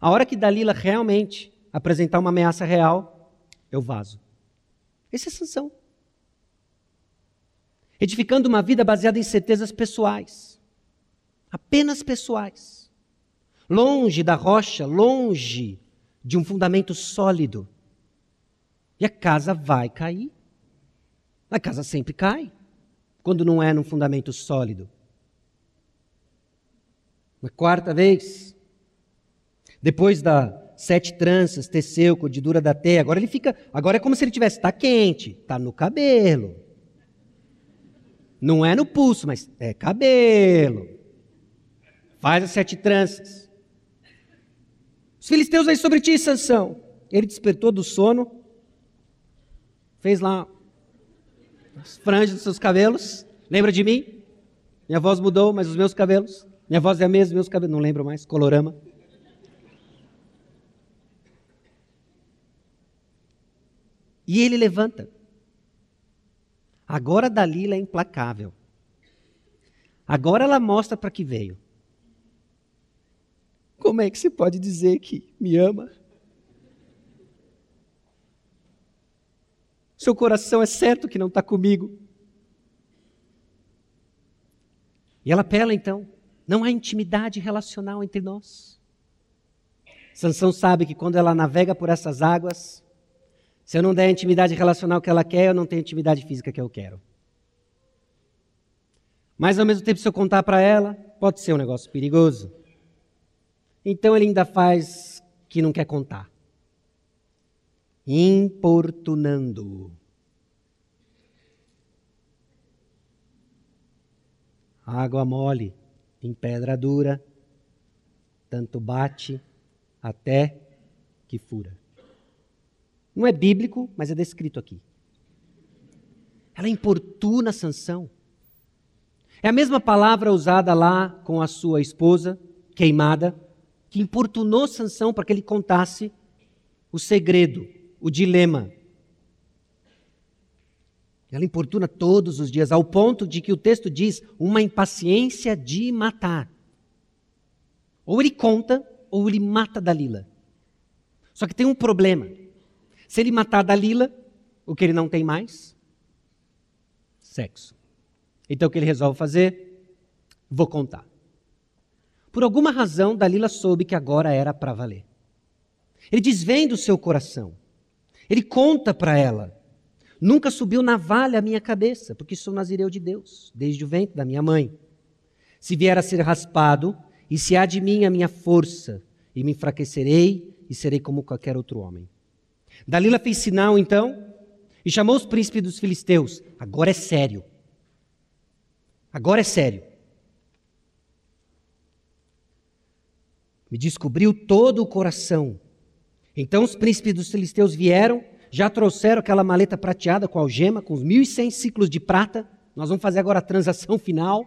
A hora que Dalila realmente apresentar uma ameaça real, eu vazo. Essa é sanção. Edificando uma vida baseada em certezas pessoais apenas pessoais, longe da rocha, longe de um fundamento sólido. E a casa vai cair. A casa sempre cai quando não é num fundamento sólido. Na quarta vez, depois da sete tranças, teceu, cordidura da teia, agora ele fica, agora é como se ele tivesse, está quente, está no cabelo. Não é no pulso, mas é cabelo. Faz as sete tranças. Os filisteus aí sobre ti, Sansão. Ele despertou do sono, fez lá as franjas dos seus cabelos. Lembra de mim? Minha voz mudou, mas os meus cabelos. Minha voz é a mesma, meus cabelos. Não lembro mais. Colorama. E ele levanta. Agora Dalila é implacável. Agora ela mostra para que veio. Como é que se pode dizer que me ama? Seu coração é certo que não está comigo. E ela apela então. Não há intimidade relacional entre nós. Sansão sabe que quando ela navega por essas águas, se eu não der a intimidade relacional que ela quer, eu não tenho a intimidade física que eu quero. Mas ao mesmo tempo, se eu contar para ela, pode ser um negócio perigoso. Então ele ainda faz que não quer contar. Importunando. Água mole em pedra dura, tanto bate até que fura. Não é bíblico, mas é descrito aqui. Ela importuna Sansão. É a mesma palavra usada lá com a sua esposa, queimada, que importunou Sansão para que ele contasse o segredo, o dilema. Ela importuna todos os dias, ao ponto de que o texto diz uma impaciência de matar. Ou ele conta, ou ele mata Dalila. Só que tem um problema. Se ele matar Dalila, o que ele não tem mais? Sexo. Então o que ele resolve fazer? Vou contar. Por alguma razão, Dalila soube que agora era para valer. Ele desvenda o seu coração. Ele conta para ela: Nunca subiu navalha à minha cabeça, porque sou nazireu de Deus, desde o ventre da minha mãe. Se vier a ser raspado, e se há de mim a minha força, e me enfraquecerei e serei como qualquer outro homem. Dalila fez sinal então e chamou os príncipes dos filisteus. Agora é sério. Agora é sério. Me descobriu todo o coração. Então os príncipes dos filisteus vieram, já trouxeram aquela maleta prateada com algema, com os 1.100 ciclos de prata. Nós vamos fazer agora a transação final.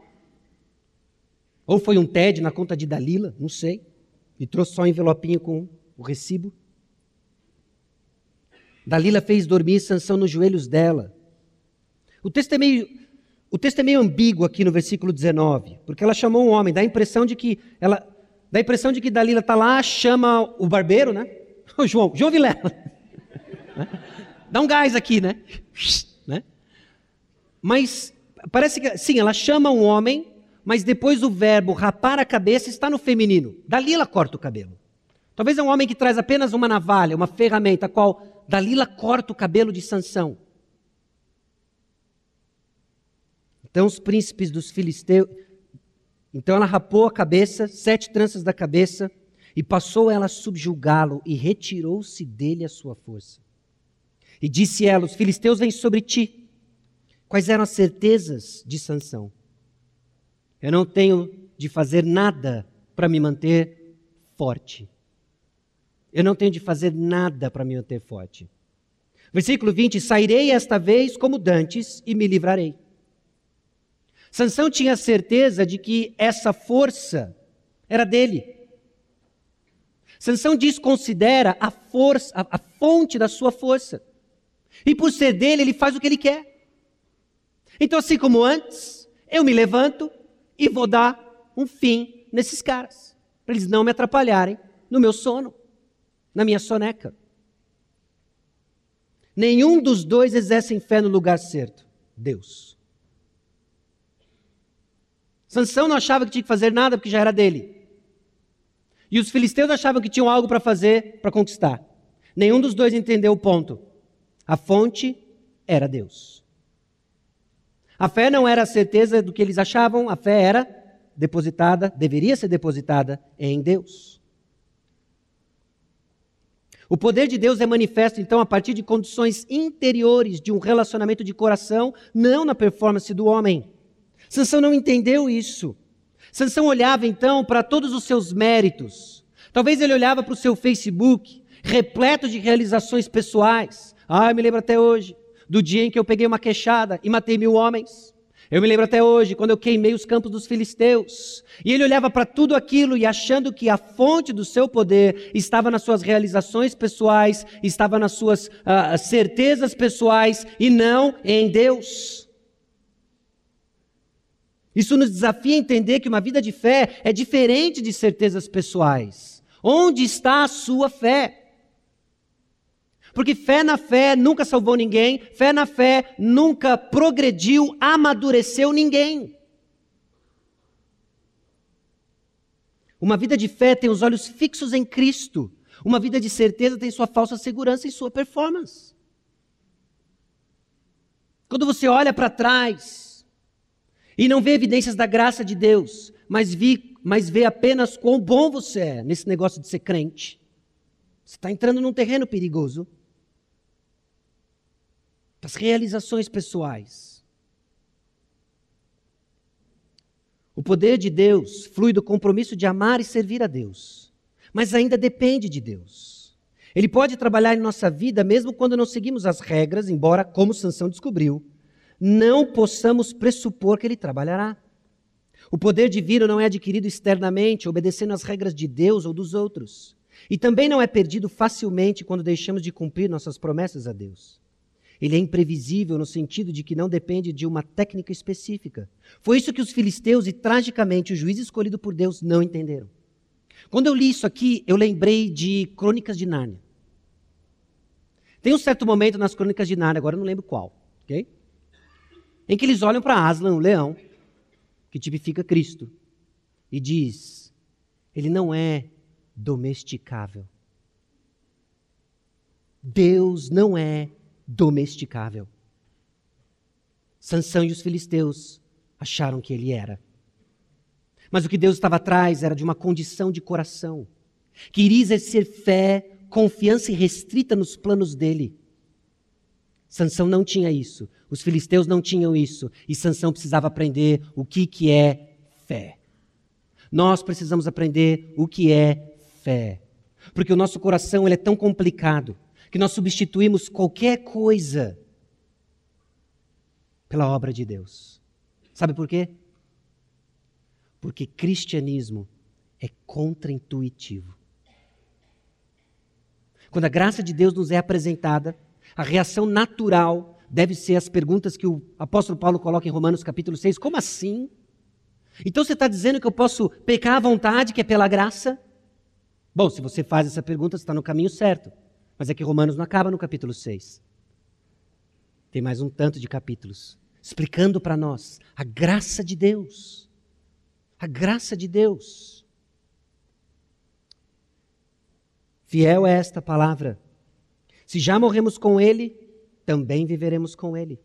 Ou foi um TED na conta de Dalila, não sei. E trouxe só um envelopinho com o recibo. Dalila fez dormir Sansão nos joelhos dela. O texto é meio, o texto é meio ambíguo aqui no versículo 19, porque ela chamou um homem, dá a impressão de que ela Dá a impressão de que Dalila está lá, chama o barbeiro, né? <laughs> O João, João Vilela. <laughs> Dá um gás aqui, né? <laughs> né? Mas parece que, sim, ela chama um homem, mas depois o verbo rapar a cabeça está no feminino. Dalila corta o cabelo. Talvez é um homem que traz apenas uma navalha, uma ferramenta, a qual Dalila corta o cabelo de Sansão. Então os príncipes dos filisteus, Então ela rapou a cabeça, sete tranças da cabeça, e passou ela a subjugá-lo, e retirou-se dele a sua força. E disse ela: Os filisteus vêm sobre ti. Quais eram as certezas de Sansão? Eu não tenho de fazer nada para me manter forte. Eu não tenho de fazer nada para me manter forte. Versículo 20: Sairei esta vez como dantes e me livrarei. Sansão tinha certeza de que essa força era dele. Sansão desconsidera a força, a, a fonte da sua força. E por ser dele, ele faz o que ele quer. Então, assim como antes, eu me levanto e vou dar um fim nesses caras, para eles não me atrapalharem no meu sono, na minha soneca. Nenhum dos dois exercem fé no lugar certo. Deus. Sansão não achava que tinha que fazer nada porque já era dele. E os filisteus achavam que tinham algo para fazer para conquistar. Nenhum dos dois entendeu o ponto. A fonte era Deus. A fé não era a certeza do que eles achavam, a fé era depositada, deveria ser depositada em Deus. O poder de Deus é manifesto, então, a partir de condições interiores de um relacionamento de coração, não na performance do homem. Sansão não entendeu isso. Sansão olhava, então, para todos os seus méritos. Talvez ele olhava para o seu Facebook, repleto de realizações pessoais. Ah, eu me lembro até hoje do dia em que eu peguei uma queixada e matei mil homens. Eu me lembro até hoje, quando eu queimei os campos dos filisteus. E ele olhava para tudo aquilo e achando que a fonte do seu poder estava nas suas realizações pessoais, estava nas suas uh, certezas pessoais e não em Deus. Isso nos desafia a entender que uma vida de fé é diferente de certezas pessoais. Onde está a sua fé? Porque fé na fé nunca salvou ninguém, fé na fé nunca progrediu, amadureceu ninguém. Uma vida de fé tem os olhos fixos em Cristo. Uma vida de certeza tem sua falsa segurança e sua performance. Quando você olha para trás e não vê evidências da graça de Deus, mas, vi, mas vê apenas quão bom você é nesse negócio de ser crente, você está entrando num terreno perigoso das realizações pessoais. O poder de Deus flui do compromisso de amar e servir a Deus, mas ainda depende de Deus. Ele pode trabalhar em nossa vida mesmo quando não seguimos as regras, embora, como Sansão descobriu, não possamos pressupor que ele trabalhará. O poder divino não é adquirido externamente, obedecendo às regras de Deus ou dos outros. E também não é perdido facilmente quando deixamos de cumprir nossas promessas a Deus. Ele é imprevisível no sentido de que não depende de uma técnica específica. Foi isso que os filisteus e, tragicamente, o juiz escolhido por Deus não entenderam. Quando eu li isso aqui, eu lembrei de Crônicas de Nárnia. Tem um certo momento nas Crônicas de Nárnia, agora eu não lembro qual, ok? Em que eles olham para Aslan, o leão, que tipifica Cristo, e diz: ele não é domesticável. Deus não é domesticável. Sansão e os filisteus acharam que ele era. Mas o que Deus estava atrás era de uma condição de coração, que iria exercer fé, confiança irrestrita nos planos dele. Sansão não tinha isso, os filisteus não tinham isso, e Sansão precisava aprender o que, que é fé. Nós precisamos aprender o que é fé, porque o nosso coração ele é tão complicado que nós substituímos qualquer coisa pela obra de Deus. Sabe por quê? Porque cristianismo é contraintuitivo. Quando a graça de Deus nos é apresentada, a reação natural deve ser as perguntas que o apóstolo Paulo coloca em Romanos capítulo 6. Como assim? Então você está dizendo que eu posso pecar à vontade, que é pela graça? Bom, se você faz essa pergunta, você está no caminho certo. Mas é que Romanos não acaba no capítulo 6. Tem mais um tanto de capítulos explicando para nós a graça de Deus. A graça de Deus. Fiel é esta palavra. Se já morremos com Ele, também viveremos com Ele.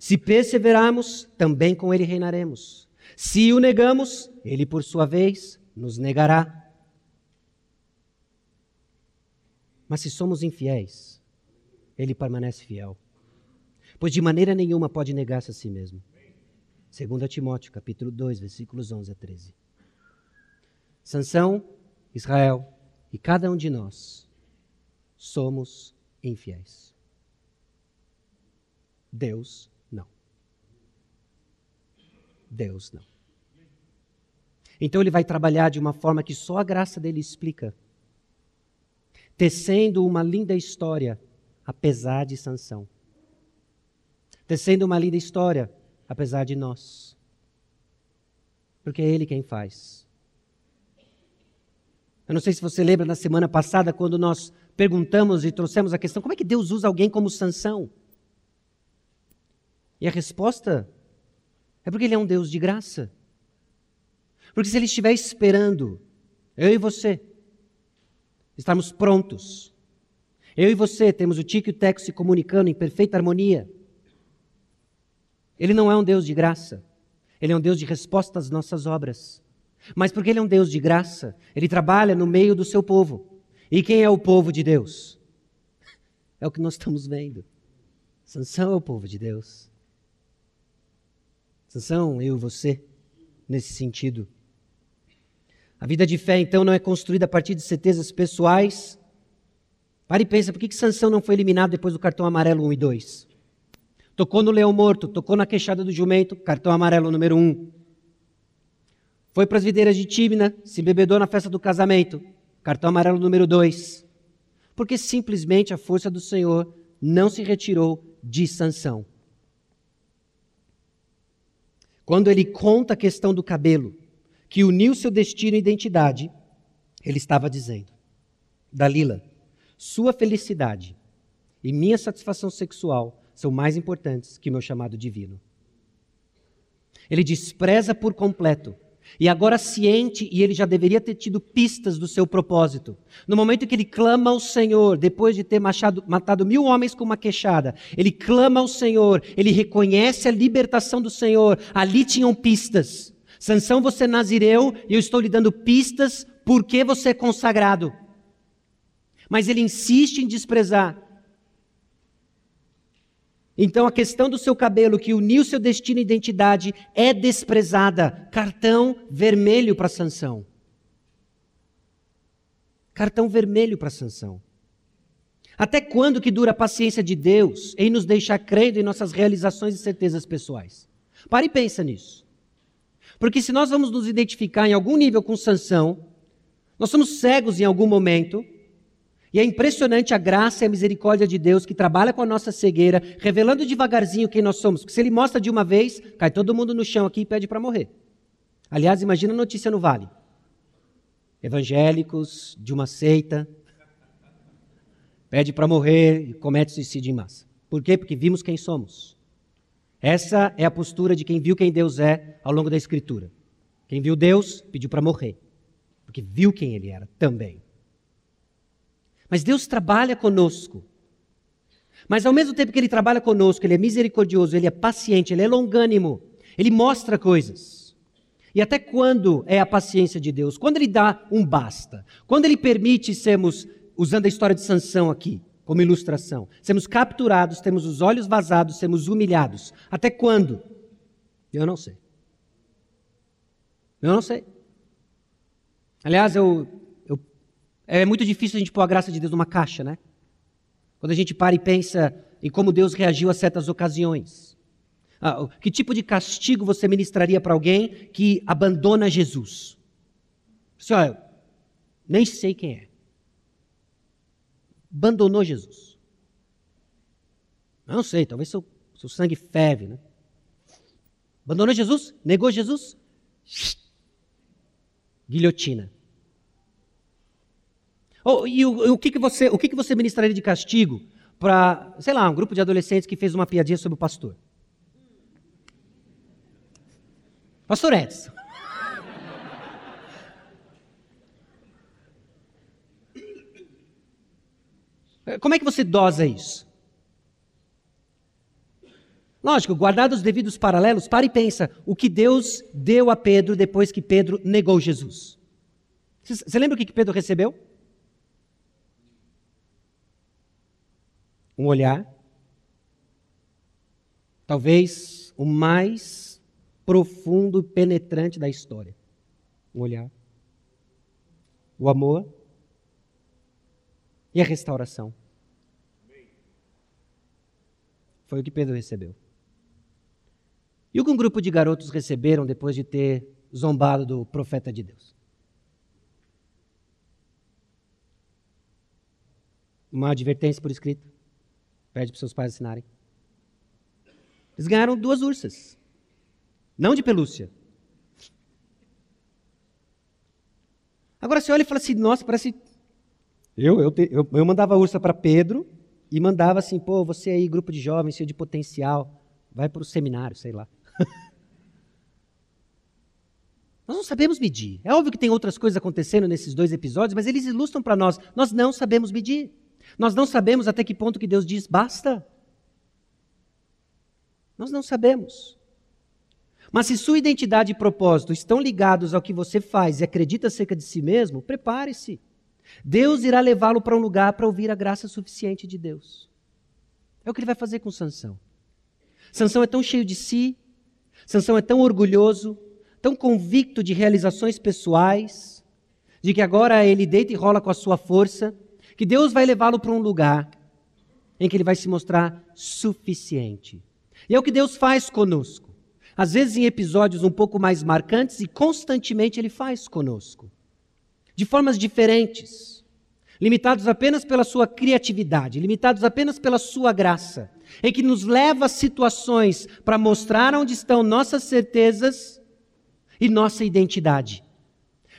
Se perseverarmos, também com Ele reinaremos. Se o negamos, ele, por sua vez, nos negará. Mas se somos infiéis, ele permanece fiel. Pois de maneira nenhuma pode negar-se a si mesmo. 2 Timóteo, capítulo 2, versículos 11 a 13. Sansão, Israel e cada um de nós somos infiéis. Deus não. Deus não. Então ele vai trabalhar de uma forma que só a graça dele explica tecendo uma linda história, apesar de Sansão. Tecendo uma linda história, apesar de nós. Porque é Ele quem faz. Eu não sei se você lembra na semana passada, quando nós perguntamos e trouxemos a questão: como é que Deus usa alguém como Sansão? E a resposta é porque Ele é um Deus de graça. Porque se Ele estiver esperando, eu e você, estarmos prontos. Eu e você temos o Tico e o Teco se comunicando em perfeita harmonia. Ele não é um Deus de graça. Ele é um Deus de resposta às nossas obras. Mas porque ele é um Deus de graça, ele trabalha no meio do seu povo. E quem é o povo de Deus? <laughs> É o que nós estamos vendo. Sansão é o povo de Deus. Sansão, eu e você, nesse sentido. A vida de fé, então, não é construída a partir de certezas pessoais. Pare e pensa, por que, que Sansão não foi eliminado depois do cartão amarelo 1 e 2? Tocou no leão morto, tocou na queixada do jumento, cartão amarelo número 1. Foi para as videiras de Tímina, se bebedou na festa do casamento, cartão amarelo número 2. Porque simplesmente a força do Senhor não se retirou de Sansão. Quando ele conta a questão do cabelo, que uniu seu destino e identidade, ele estava dizendo: Dalila, sua felicidade e minha satisfação sexual são mais importantes que meu chamado divino. Ele despreza por completo. E agora ciente, e ele já deveria ter tido pistas do seu propósito. No momento que ele clama ao Senhor, depois de ter machado, matado mil homens com uma queixada, ele clama ao Senhor, ele reconhece a libertação do Senhor. Ali tinham pistas. Sansão, você é nazireu e eu estou lhe dando pistas por que você é consagrado. Mas ele insiste em desprezar. Então a questão do seu cabelo que uniu seu destino e identidade é desprezada. Cartão vermelho para Sansão. Cartão vermelho para Sansão. Até quando que dura a paciência de Deus em nos deixar crendo em nossas realizações e certezas pessoais? Pare e pensa nisso. Porque se nós vamos nos identificar em algum nível com Sansão, nós somos cegos em algum momento, e é impressionante a graça e a misericórdia de Deus que trabalha com a nossa cegueira, revelando devagarzinho quem nós somos. Porque se ele mostra de uma vez, cai todo mundo no chão aqui e pede para morrer. Aliás, imagina a notícia no vale. Evangélicos de uma seita pede para morrer e comete suicídio em massa. Por quê? Porque vimos quem somos. Essa é a postura de quem viu quem Deus é ao longo da Escritura. Quem viu Deus pediu para morrer, porque viu quem Ele era também. Mas Deus trabalha conosco. Mas ao mesmo tempo que Ele trabalha conosco, Ele é misericordioso, Ele é paciente, Ele é longânimo, Ele mostra coisas. E até quando é a paciência de Deus? Quando Ele dá um basta? Quando Ele permite sermos, usando a história de Sansão aqui, como ilustração. Sermos capturados, temos os olhos vazados, sermos humilhados. Até quando? Eu não sei. Eu não sei. Aliás, eu, é muito difícil a gente pôr a graça de Deus numa caixa, né? Quando a gente para e pensa em como Deus reagiu a certas ocasiões. Ah, que tipo de castigo você ministraria para alguém que abandona Jesus? Assim, olha, nem sei quem é abandonou Jesus? Não sei, talvez seu, seu sangue ferve, né? Abandonou Jesus? Negou Jesus? Guilhotina. Oh, e o, o, que, que, você, o que, que você ministraria de castigo para, sei lá, um grupo de adolescentes que fez uma piadinha sobre o pastor? Pastor Edson. Como é que você dosa isso? Lógico, guardados os devidos paralelos, para e pensa o que Deus deu a Pedro depois que Pedro negou Jesus. Você lembra o que Pedro recebeu? Um olhar. Talvez o mais profundo e penetrante da história. Um olhar. O amor e a restauração. Foi o que Pedro recebeu. E o que um grupo de garotos receberam depois de ter zombado do profeta de Deus? Uma advertência por escrito. Pede para seus pais assinarem. Eles ganharam duas ursas. Não de pelúcia. Agora você olha e fala assim: nossa, parece. Eu, eu, eu, eu mandava a ursa para Pedro e mandava assim: pô, você aí, grupo de jovens, cheio de potencial, vai para o seminário, sei lá. <laughs> Nós não sabemos medir. É óbvio que tem outras coisas acontecendo nesses dois episódios, mas eles ilustram para nós. Nós não sabemos medir. Nós não sabemos até que ponto que Deus diz basta. Nós não sabemos. Mas se sua identidade e propósito estão ligados ao que você faz e acredita acerca de si mesmo, prepare-se. Deus irá levá-lo para um lugar para ouvir a graça suficiente de Deus. É o que ele vai fazer com Sansão. Sansão é tão cheio de si, Sansão é tão orgulhoso, tão convicto de realizações pessoais, de que agora ele deita e rola com a sua força, que Deus vai levá-lo para um lugar em que ele vai se mostrar suficiente. E é o que Deus faz conosco. Às vezes em episódios um pouco mais marcantes e constantemente ele faz conosco. De formas diferentes. Limitados apenas pela sua criatividade, limitados apenas pela sua graça, em que nos leva a situações para mostrar onde estão nossas certezas e nossa identidade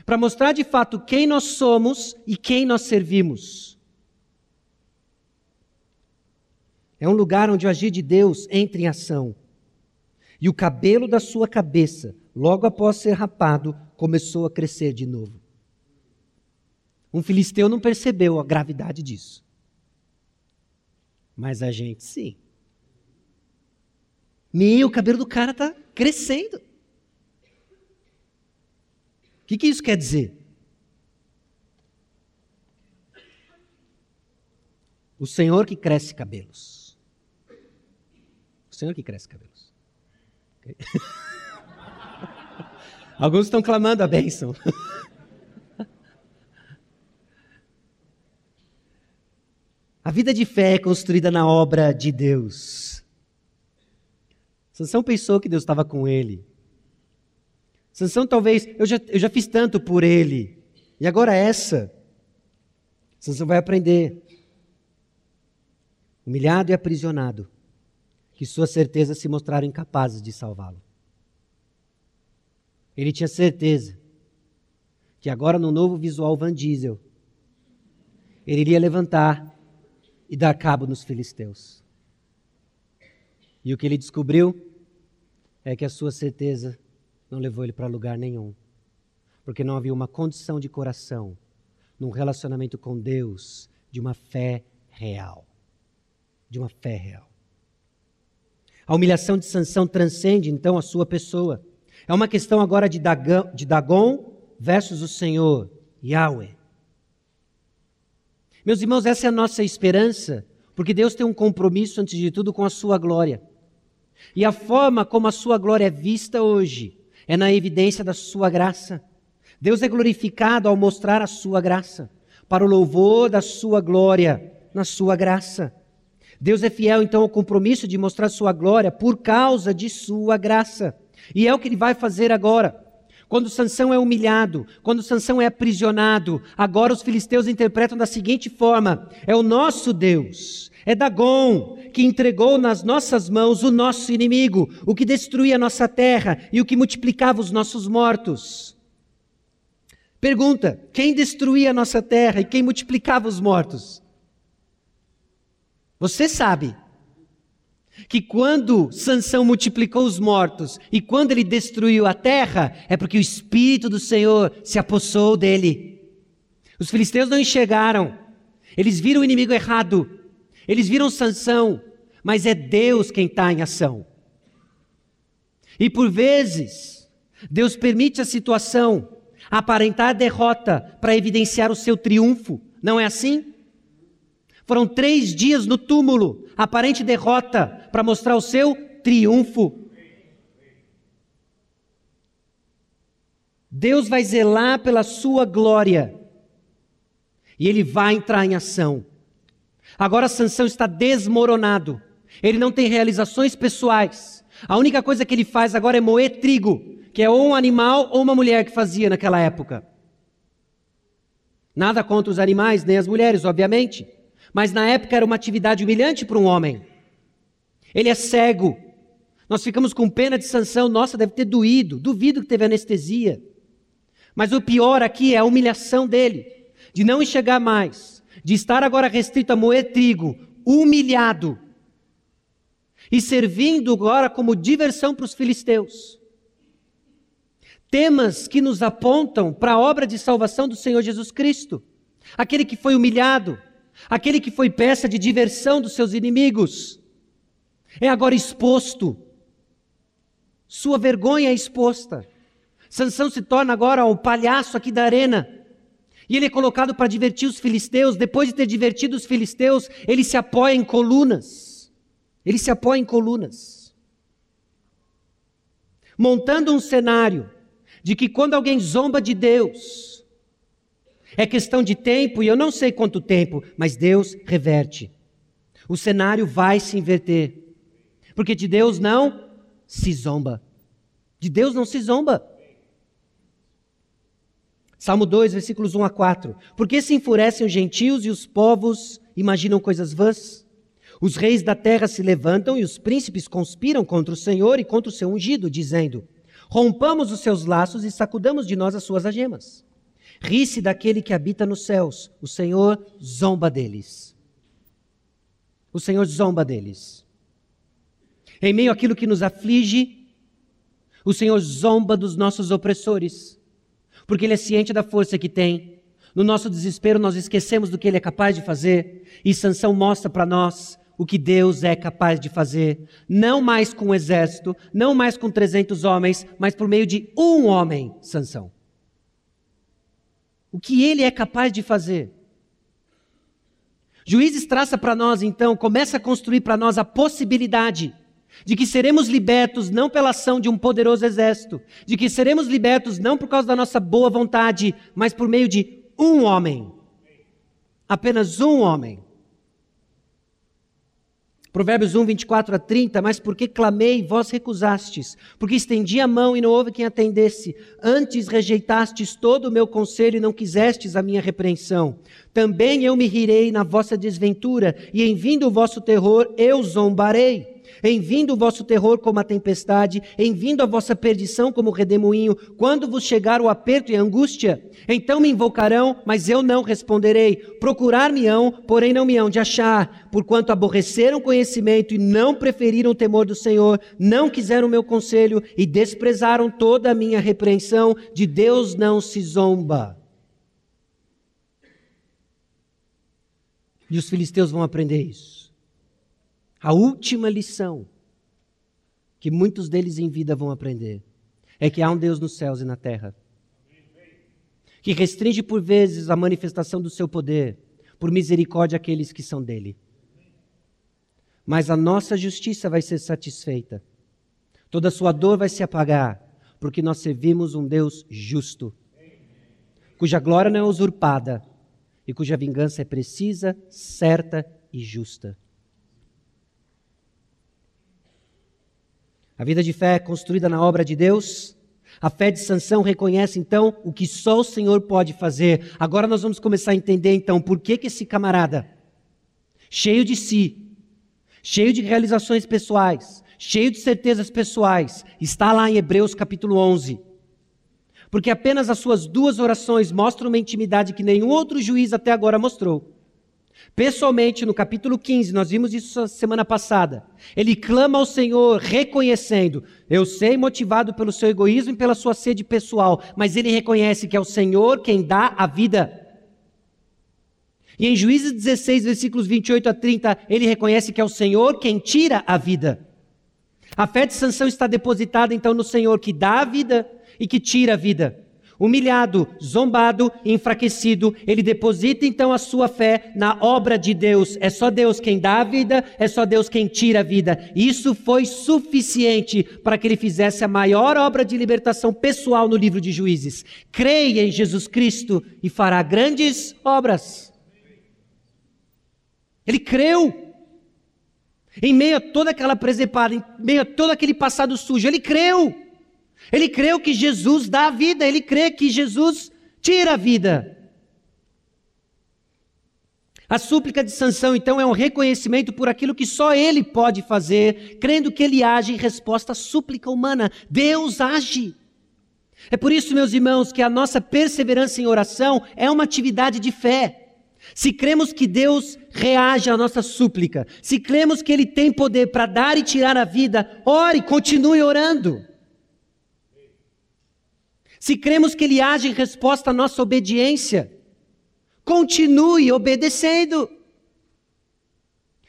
para mostrar de fato quem nós somos e quem nós servimos. É um lugar onde o agir de Deus entra em ação. E o cabelo da sua cabeça, logo após ser rapado, começou a crescer de novo. Um filisteu não percebeu a gravidade disso. Mas a gente sim. Meu, o cabelo do cara está crescendo que, que isso quer dizer? O Senhor que cresce cabelos. O Senhor que cresce cabelos. Okay? <laughs> Alguns estão clamando a bênção. a vida de fé é construída na obra de Deus. Sansão pensou que Deus estava com ele. Sansão talvez, eu já, eu já fiz tanto por ele. E agora essa. Sansão vai aprender. Humilhado e aprisionado, que suas certezas se mostraram incapazes de salvá-lo. Ele tinha certeza que agora no novo visual Van Diesel, ele iria levantar e dar cabo nos filisteus. E o que ele descobriu é que a sua certeza não levou ele para lugar nenhum. Porque não havia uma condição de coração num relacionamento com Deus de uma fé real. De uma fé real. A humilhação de Sansão transcende então a sua pessoa. É uma questão agora de, Dagon, de Dagon versus o Senhor, Yahweh. Meus irmãos, essa é a nossa esperança, porque Deus tem um compromisso, antes de tudo, com a sua glória. E a forma como a sua glória é vista hoje é na evidência da sua graça. Deus é glorificado ao mostrar a sua graça, para o louvor da sua glória, na sua graça. Deus é fiel então ao compromisso de mostrar sua glória por causa de sua graça. E é o que ele vai fazer agora. Quando Sansão é humilhado, quando Sansão é aprisionado, agora os filisteus interpretam da seguinte forma: é o nosso Deus, é Dagon que entregou nas nossas mãos o nosso inimigo, o que destruía a nossa terra e o que multiplicava os nossos mortos. Pergunta: quem destruía a nossa terra e quem multiplicava os mortos? Você sabe que quando Sansão multiplicou os mortos e quando ele destruiu a terra, é porque o espírito do Senhor se apossou dele. Os filisteus não enxergaram. Eles viram o inimigo errado. Eles viram Sansão, mas é Deus quem está em ação. E por vezes, Deus permite a situação aparentar derrota para evidenciar o seu triunfo. Não é assim? Foram três dias no túmulo, aparente derrota, para mostrar o seu triunfo. Deus vai zelar pela sua glória. E ele vai entrar em ação. Agora Sansão está desmoronado. Ele não tem realizações pessoais. A única coisa que ele faz agora é moer trigo, que é ou um animal ou uma mulher que fazia naquela época. Nada contra os animais, nem as mulheres, obviamente. Mas na época era uma atividade humilhante para um homem. Ele é cego. Nós ficamos com pena de Sansão. Nossa, deve ter doído. Duvido que teve anestesia. Mas o pior aqui é a humilhação dele, de não enxergar mais, de estar agora restrito a moer trigo, humilhado e servindo agora como diversão para os filisteus. Temas que nos apontam para a obra de salvação do Senhor Jesus Cristo, aquele que foi humilhado, aquele que foi peça de diversão dos seus inimigos, é agora exposto. Sua vergonha é exposta. Sansão se torna agora o palhaço aqui da arena. E ele é colocado para divertir os filisteus. Depois de ter divertido os filisteus, ele se apoia em colunas. Ele se apoia em colunas. Montando um cenário de que quando alguém zomba de Deus, é questão de tempo, e eu não sei quanto tempo, mas Deus reverte. O cenário vai se inverter. Porque de Deus não se zomba. De Deus não se zomba. Salmo 2, versículos 1 a 4. Por que se enfurecem os gentios e os povos imaginam coisas vãs? Os reis da terra se levantam e os príncipes conspiram contra o Senhor e contra o seu ungido, dizendo: Rompamos os seus laços e sacudamos de nós as suas algemas. Ri-se daquele que habita nos céus, o Senhor zomba deles. O Senhor zomba deles. Em meio àquilo que nos aflige, o Senhor zomba dos nossos opressores porque Ele é ciente da força que tem. No nosso desespero, nós esquecemos do que Ele é capaz de fazer, e Sansão mostra para nós o que Deus é capaz de fazer, não mais com um exército, não mais com 300 homens, mas por meio de um homem, Sansão. O que ele é capaz de fazer. Juízes traça para nós, então, começa a construir para nós a possibilidade de que seremos libertos não pela ação de um poderoso exército, de que seremos libertos não por causa da nossa boa vontade, mas por meio de um homem. Apenas um homem. Provérbios 1, 24 a 30, mas porque clamei, vós recusastes, porque estendi a mão e não houve quem atendesse. Antes rejeitastes todo o meu conselho e não quisestes a minha repreensão. Também eu me rirei na vossa desventura, e em vindo o vosso terror eu zombarei. Em vindo o vosso terror como a tempestade, em vindo a vossa perdição como o redemoinho, quando vos chegar o aperto e a angústia, então me invocarão, mas eu não responderei. Procurar-me-ão, porém não me hão de achar, porquanto aborreceram conhecimento e não preferiram o temor do Senhor, não quiseram o meu conselho e desprezaram toda a minha repreensão. De Deus não se zomba. E os filisteus vão aprender isso. A última lição que muitos deles em vida vão aprender é que há um Deus nos céus e na terra que restringe por vezes a manifestação do seu poder por misericórdia àqueles que são dele. Mas a nossa justiça vai ser satisfeita. Toda sua dor vai se apagar, porque nós servimos um Deus justo, cuja glória não é usurpada e cuja vingança é precisa, certa e justa. A vida de fé é construída na obra de Deus. A fé de Sansão reconhece então o que só o Senhor pode fazer. Agora nós vamos começar a entender então por que, que esse camarada, cheio de si, cheio de realizações pessoais, cheio de certezas pessoais, está lá em Hebreus capítulo 11. Porque apenas as suas duas orações mostram uma intimidade que nenhum outro juiz até agora mostrou. Pessoalmente, no capítulo 15, nós vimos isso semana passada. Ele clama ao Senhor, reconhecendo: Eu sei, motivado pelo seu egoísmo e pela sua sede pessoal, mas ele reconhece que é o Senhor quem dá a vida. E em Juízes 16, versículos 28 a 30, ele reconhece que é o Senhor quem tira a vida. A fé de Sansão está depositada então no Senhor que dá a vida e que tira a vida. Humilhado, zombado, enfraquecido, ele deposita então a sua fé na obra de Deus. É só Deus quem dá a vida, é só Deus quem tira a vida. Isso foi suficiente para que ele fizesse a maior obra de libertação pessoal no livro de Juízes. Creia em Jesus Cristo e fará grandes obras. Ele creu. Em meio a toda aquela presepada, em meio a todo aquele passado sujo, ele creu. Ele creu que Jesus dá a vida, ele crê que Jesus tira a vida. A súplica de Sansão, então, é um reconhecimento por aquilo que só ele pode fazer, crendo que ele age em resposta à súplica humana. Deus age. É por isso, meus irmãos, que a nossa perseverança em oração é uma atividade de fé. Se cremos que Deus reage à nossa súplica, se cremos que Ele tem poder para dar e tirar a vida, ore, continue orando. Se cremos que Ele age em resposta à nossa obediência, continue obedecendo.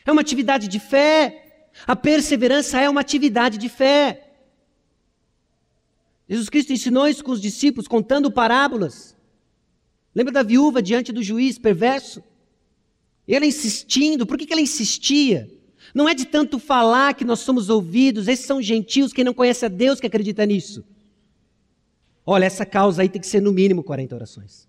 É uma atividade de fé. A perseverança é uma atividade de fé. Jesus Cristo ensinou isso com os discípulos, contando parábolas. Lembra da viúva diante do juiz perverso? E ela insistindo, por que, ela insistia? Não é de tanto falar que nós somos ouvidos, esses são gentios, quem não conhece a Deus que acredita nisso. Olha, essa causa aí tem que ser no mínimo 40 orações.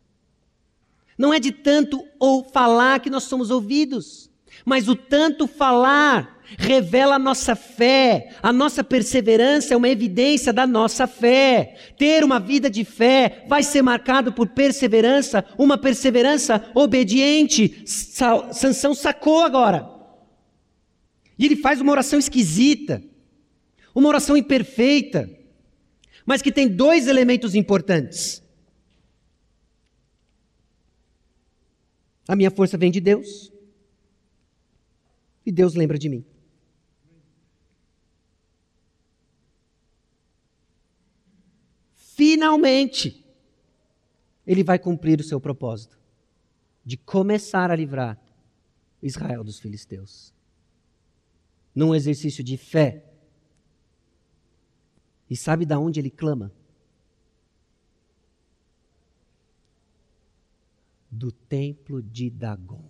Não é de tanto ou falar que nós somos ouvidos, mas o tanto falar revela a nossa fé, a nossa perseverança é uma evidência da nossa fé. Ter uma vida de fé vai ser marcado por perseverança, uma perseverança obediente. Sansão sacou agora. E ele faz uma oração esquisita, uma oração imperfeita, mas que tem dois elementos importantes. A minha força vem de Deus. E Deus lembra de mim. finalmente, ele vai cumprir o seu propósito de começar a livrar Israel dos filisteus. Num exercício de fé. E sabe de onde ele clama? Do templo de Dagon.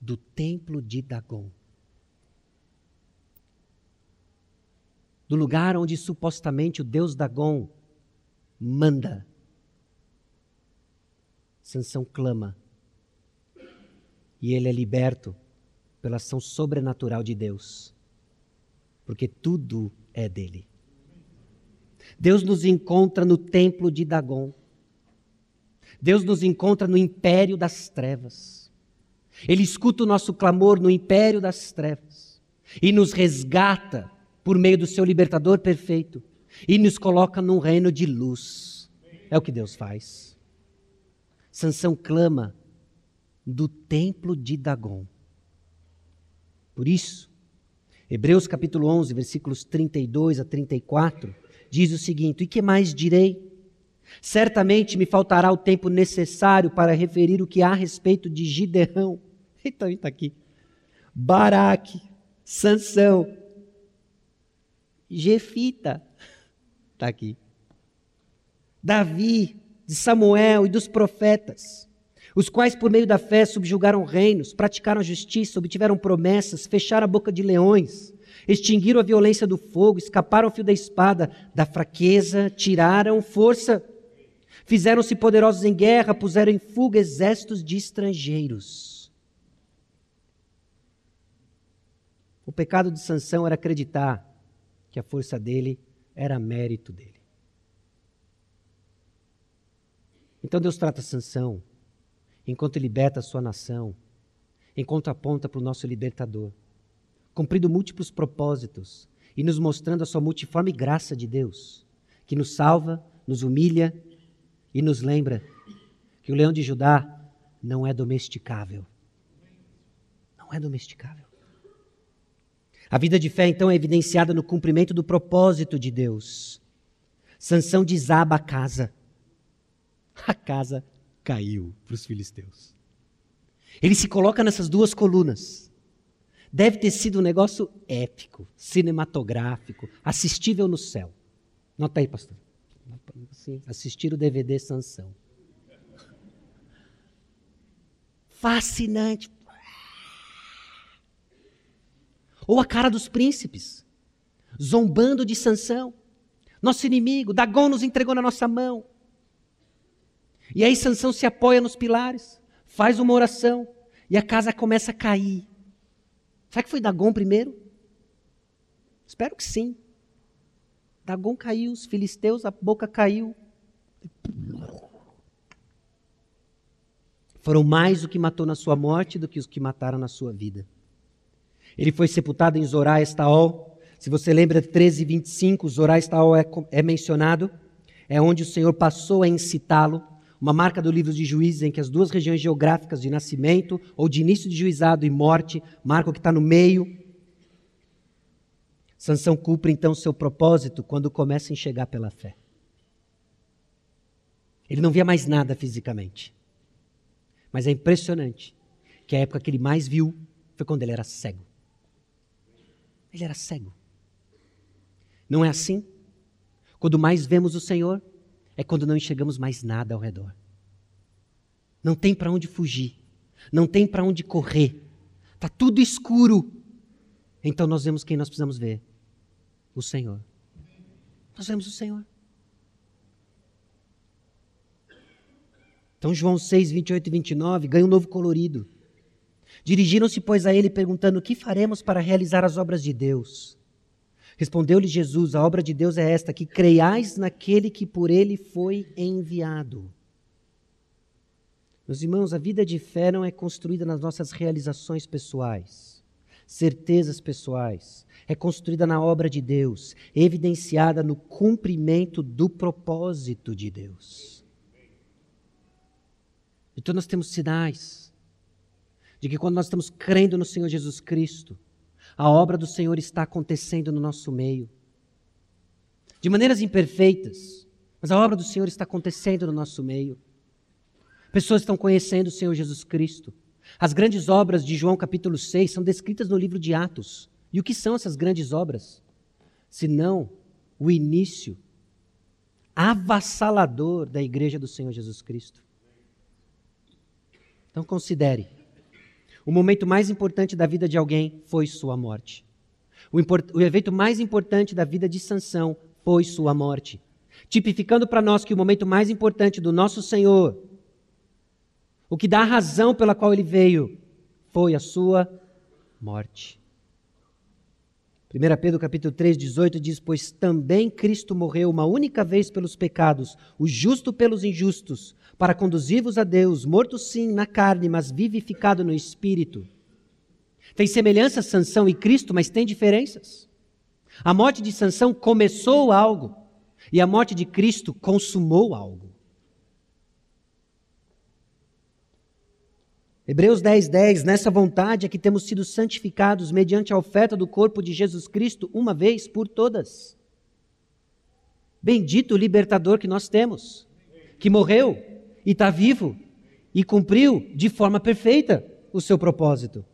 Do templo de Dagon. do lugar onde supostamente o deus Dagon manda. Sansão clama. E ele é liberto pela ação sobrenatural de Deus. Porque tudo é dele. Deus nos encontra no templo de Dagon. Deus nos encontra no império das trevas. Ele escuta o nosso clamor no império das trevas e nos resgata por meio do seu libertador perfeito e nos coloca num reino de luz. É o que Deus faz. Sansão clama do templo de Dagon. Por isso, Hebreus capítulo 11, versículos 32 a 34, diz o seguinte: E que mais direi? Certamente me faltará o tempo necessário para referir o que há a respeito de Gideão. <laughs> Então está aqui. Baraque, Sansão, Jefita está aqui. Davi, de Samuel e dos profetas, os quais por meio da fé subjugaram reinos, praticaram justiça, obtiveram promessas, fecharam a boca de leões, extinguiram a violência do fogo, escaparam ao fio da espada, da fraqueza tiraram força, fizeram-se poderosos em guerra, puseram em fuga exércitos de estrangeiros. O pecado de Sansão era acreditar que a força dele era mérito dele. Então Deus trata Sansão enquanto liberta a sua nação, enquanto aponta para o nosso libertador, cumprindo múltiplos propósitos e nos mostrando a sua multiforme graça de Deus, que nos salva, nos humilha e nos lembra que o leão de Judá não é domesticável. Não é domesticável. A vida de fé, então, é evidenciada no cumprimento do propósito de Deus. Sansão desaba a casa. A casa caiu para os filisteus. Ele se coloca nessas duas colunas. Deve ter sido um negócio épico, cinematográfico, assistível no céu. Nota aí, pastor. Sim, assistir o DVD Sansão. Fascinante. Ou a cara dos príncipes, zombando de Sansão. Nosso inimigo, Dagon nos entregou na nossa mão. E aí Sansão se apoia nos pilares, faz uma oração, e a casa começa a cair. Será que foi Dagon primeiro? Espero que sim. Dagon caiu, os filisteus, a boca caiu. Foram mais o que matou na sua morte do que os que mataram na sua vida. Ele foi sepultado em Zorá Estaol. Se você lembra 13, 25, Zorá Estaol é, é mencionado. É onde o Senhor passou a incitá-lo uma marca do livro de Juízes em que as duas regiões geográficas de nascimento ou de início de juizado e morte marcam o que está no meio. Sansão cumpre então seu propósito quando começa a enxergar pela fé. Ele não via mais nada fisicamente. Mas é impressionante que a época que ele mais viu foi quando ele era cego. Ele era cego. Não é assim? Quando mais vemos o Senhor, é quando não enxergamos mais nada ao redor. Não tem para onde fugir, não tem para onde correr, está tudo escuro. Então nós vemos quem nós precisamos ver: o Senhor. Nós vemos o Senhor. Então, João 6, 28 e 29 ganha um novo colorido. Dirigiram-se, pois, a ele, perguntando: O que faremos para realizar as obras de Deus? Respondeu-lhe Jesus: A obra de Deus é esta, que creiais naquele que por ele foi enviado. Meus irmãos, a vida de fé não é construída nas nossas realizações pessoais, certezas pessoais. É construída na obra de Deus, evidenciada no cumprimento do propósito de Deus. Então nós temos sinais de que quando nós estamos crendo no Senhor Jesus Cristo, a obra do Senhor está acontecendo no nosso meio. De maneiras imperfeitas, mas a obra do Senhor está acontecendo no nosso meio. Pessoas estão conhecendo o Senhor Jesus Cristo. As grandes obras de João capítulo 6 são descritas no livro de Atos. E o que são essas grandes obras? Senão o início avassalador da igreja do Senhor Jesus Cristo. Então considere o momento mais importante da vida de alguém foi sua morte. O, o evento mais importante da vida de Sansão foi sua morte. Tipificando para nós que o momento mais importante do nosso Senhor, o que dá a razão pela qual ele veio, foi a sua morte. 1 Pedro capítulo 3, 18 diz: Pois também Cristo morreu uma única vez pelos pecados, o justo pelos injustos, para conduzir-vos a Deus, morto sim na carne, mas vivificado no espírito. Tem semelhança Sansão e Cristo, mas tem diferenças. A morte de Sansão começou algo, e a morte de Cristo consumou algo. Hebreus 10, 10, nessa vontade é que temos sido santificados mediante a oferta do corpo de Jesus Cristo uma vez por todas. Bendito libertador que nós temos, que morreu e está vivo e cumpriu de forma perfeita o seu propósito.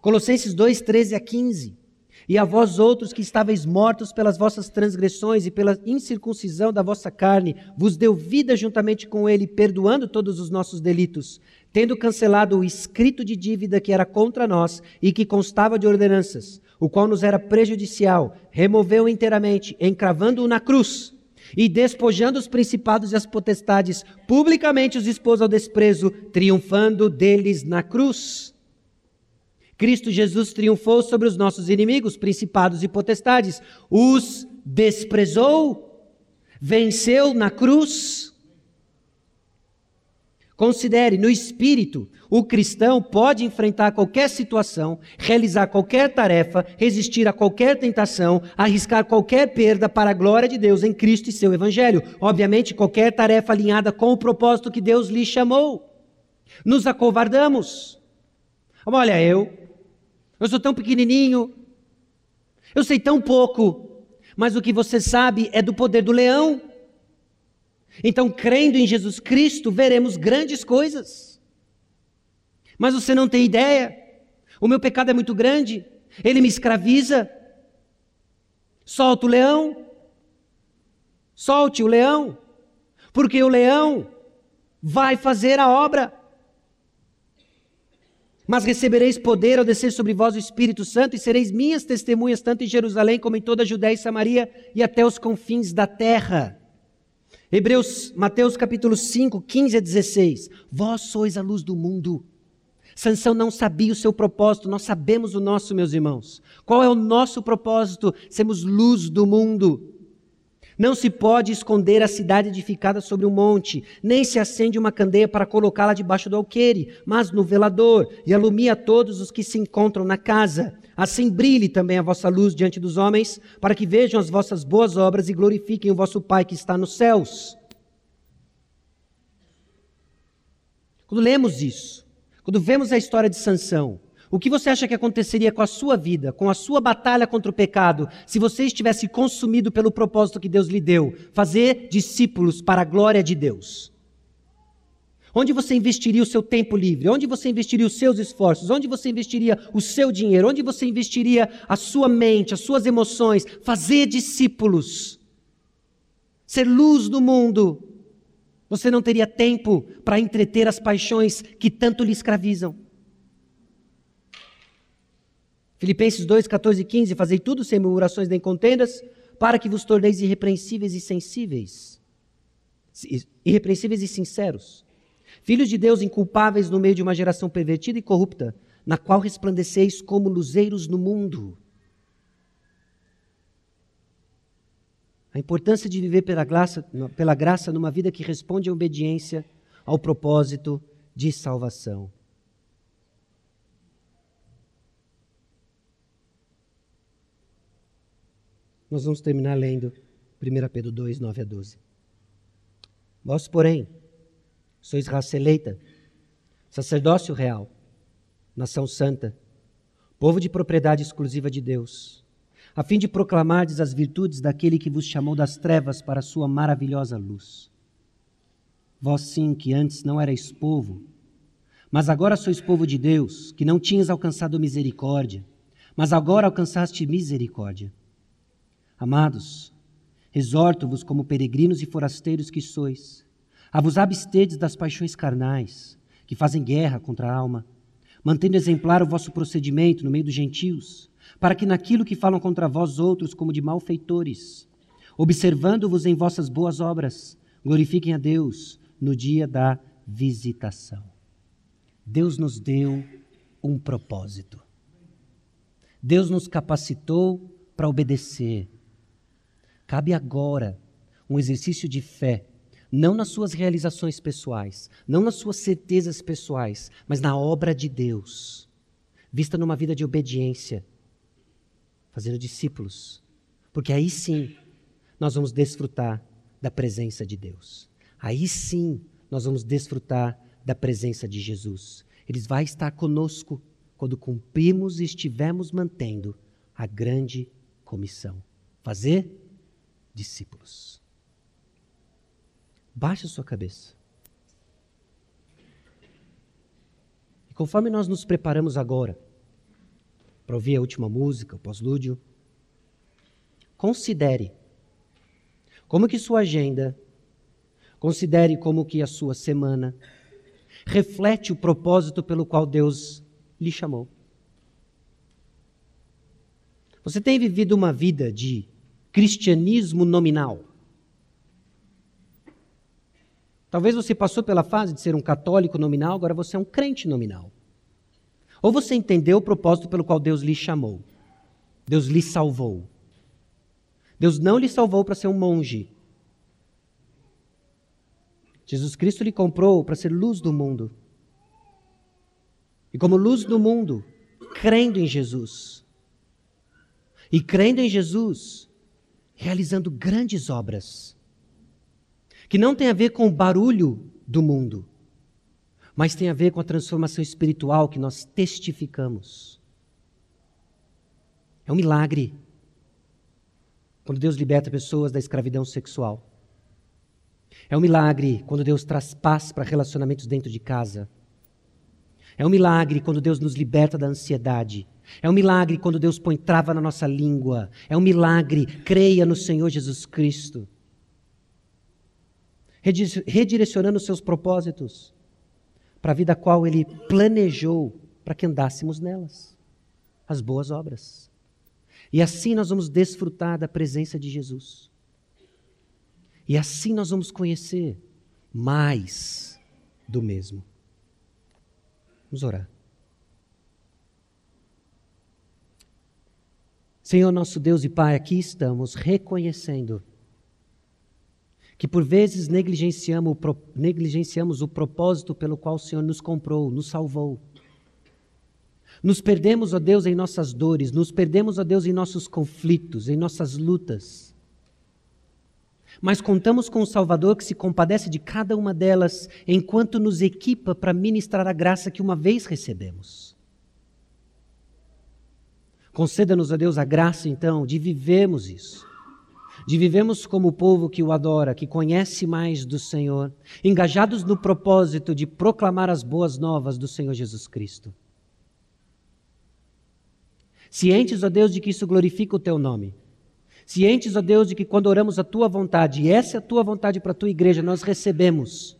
Colossenses 2, 13 a 15. E a vós outros que estáveis mortos pelas vossas transgressões e pela incircuncisão da vossa carne, vos deu vida juntamente com ele, perdoando todos os nossos delitos, tendo cancelado o escrito de dívida que era contra nós e que constava de ordenanças, o qual nos era prejudicial, removeu inteiramente, encravando-o na cruz, e despojando os principados e as potestades, publicamente os expôs ao desprezo, triunfando deles na cruz. Cristo Jesus triunfou sobre os nossos inimigos, principados e potestades, os desprezou, venceu na cruz Considere, no espírito, o cristão pode enfrentar qualquer situação, realizar qualquer tarefa, resistir a qualquer tentação, arriscar qualquer perda para a glória de Deus em Cristo e seu Evangelho. Obviamente, qualquer tarefa alinhada com o propósito que Deus lhe chamou. Nos acovardamos. Olha, eu, eu sou tão pequenininho, eu sei tão pouco, mas o que você sabe é do poder do leão. Então, crendo em Jesus Cristo, veremos grandes coisas. Mas você não tem ideia. O meu pecado é muito grande. Ele me escraviza. Solta o leão. Solte o leão. Porque o leão vai fazer a obra. Mas recebereis poder ao descer sobre vós o Espírito Santo e sereis minhas testemunhas tanto em Jerusalém como em toda a Judéia e Samaria e até os confins da terra. Hebreus, Mateus capítulo 5, 15 a 16. Vós sois a luz do mundo. Sansão não sabia o seu propósito, nós sabemos o nosso, meus irmãos. Qual é o nosso propósito? Sermos luz do mundo. Não se pode esconder a cidade edificada sobre um monte, nem se acende uma candeia para colocá-la debaixo do alqueire, mas no velador, e alumia todos os que se encontram na casa. Assim brilhe também a vossa luz diante dos homens, para que vejam as vossas boas obras e glorifiquem o vosso Pai que está nos céus. Quando lemos isso, quando vemos a história de Sansão, o que você acha que aconteceria com a sua vida, com a sua batalha contra o pecado, se você estivesse consumido pelo propósito que Deus lhe deu? Fazer discípulos para a glória de Deus. Onde você investiria o seu tempo livre? Onde você investiria os seus esforços? Onde você investiria o seu dinheiro? Onde você investiria a sua mente, as suas emoções? Fazer discípulos. Ser luz do mundo. Você não teria tempo para entreter as paixões que tanto lhe escravizam. Filipenses 2, 14 e 15, fazei tudo sem murmurações nem contendas, para que vos torneis irrepreensíveis e sensíveis, irrepreensíveis e sinceros, filhos de Deus inculpáveis no meio de uma geração pervertida e corrupta, na qual resplandeceis como luzeiros no mundo. A importância de viver pela graça, pela graça numa vida que responde à obediência ao propósito de salvação. Nós vamos terminar lendo 1 Pedro 2, 9 a 12. Vós, porém, sois raça eleita, sacerdócio real, nação santa, povo de propriedade exclusiva de Deus, a fim de proclamardes as virtudes daquele que vos chamou das trevas para a sua maravilhosa luz. Vós sim, que antes não erais povo, mas agora sois povo de Deus, que não tinhas alcançado misericórdia, mas agora alcançaste misericórdia. Amados, exorto-vos como peregrinos e forasteiros que sois, a vos abstedes das paixões carnais, que fazem guerra contra a alma, mantendo exemplar o vosso procedimento no meio dos gentios, para que naquilo que falam contra vós outros como de malfeitores, observando-vos em vossas boas obras, glorifiquem a Deus no dia da visitação. Deus nos deu um propósito. Deus nos capacitou para obedecer Cabe agora um exercício de fé, não nas suas realizações pessoais, não nas suas certezas pessoais, mas na obra de Deus, vista numa vida de obediência, fazendo discípulos, porque aí sim nós vamos desfrutar da presença de Deus. Aí sim nós vamos desfrutar da presença de Jesus. Ele vai estar conosco quando cumprimos e estivermos mantendo a grande comissão. Fazer discípulos. Baixe a sua cabeça. E conforme nós nos preparamos agora para ouvir a última música, o pós-lúdio, considere como que sua agenda, considere como que a sua semana reflete o propósito pelo qual Deus lhe chamou. Você tem vivido uma vida de cristianismo nominal. Talvez você passou pela fase de ser um católico nominal, agora você é um crente nominal. Ou você entendeu o propósito pelo qual Deus lhe chamou. Deus lhe salvou. Deus não lhe salvou para ser um monge. Jesus Cristo lhe comprou para ser luz do mundo. E como luz do mundo, crendo em Jesus. E crendo em Jesus, realizando grandes obras, que não tem a ver com o barulho do mundo, mas tem a ver com a transformação espiritual que nós testificamos. É um milagre quando Deus liberta pessoas da escravidão sexual. É um milagre quando Deus traz paz para relacionamentos dentro de casa. É um milagre quando Deus nos liberta da ansiedade É um milagre quando Deus põe trava na nossa língua. É um milagre. Creia no Senhor Jesus Cristo. Redirecionando seus propósitos para a vida a qual Ele planejou para que andássemos nelas as boas obras. E assim nós vamos desfrutar da presença de Jesus. E assim nós vamos conhecer mais do mesmo. Vamos orar. Senhor nosso Deus e Pai, aqui estamos reconhecendo que por vezes negligenciamos, negligenciamos o propósito pelo qual o Senhor nos comprou, nos salvou. Nos perdemos, ó Deus, em nossas dores, nos perdemos, ó Deus, em nossos conflitos, em nossas lutas. Mas contamos com o Salvador que se compadece de cada uma delas enquanto nos equipa para ministrar a graça que uma vez recebemos. Conceda-nos, a Deus, a graça, então, de vivermos isso. De vivermos como o povo que o adora, que conhece mais do Senhor, engajados no propósito de proclamar as boas novas do Senhor Jesus Cristo. Cientes, ó Deus, de que isso glorifica o teu nome. Cientes, ó Deus, de que quando oramos a tua vontade, e essa é a tua vontade para a tua igreja, nós recebemos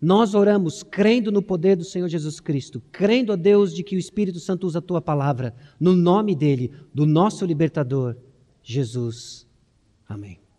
nós oramos crendo no poder do Senhor Jesus Cristo, crendo a Deus de que o Espírito Santo usa a tua palavra, no nome dele, do nosso libertador, Jesus. Amém.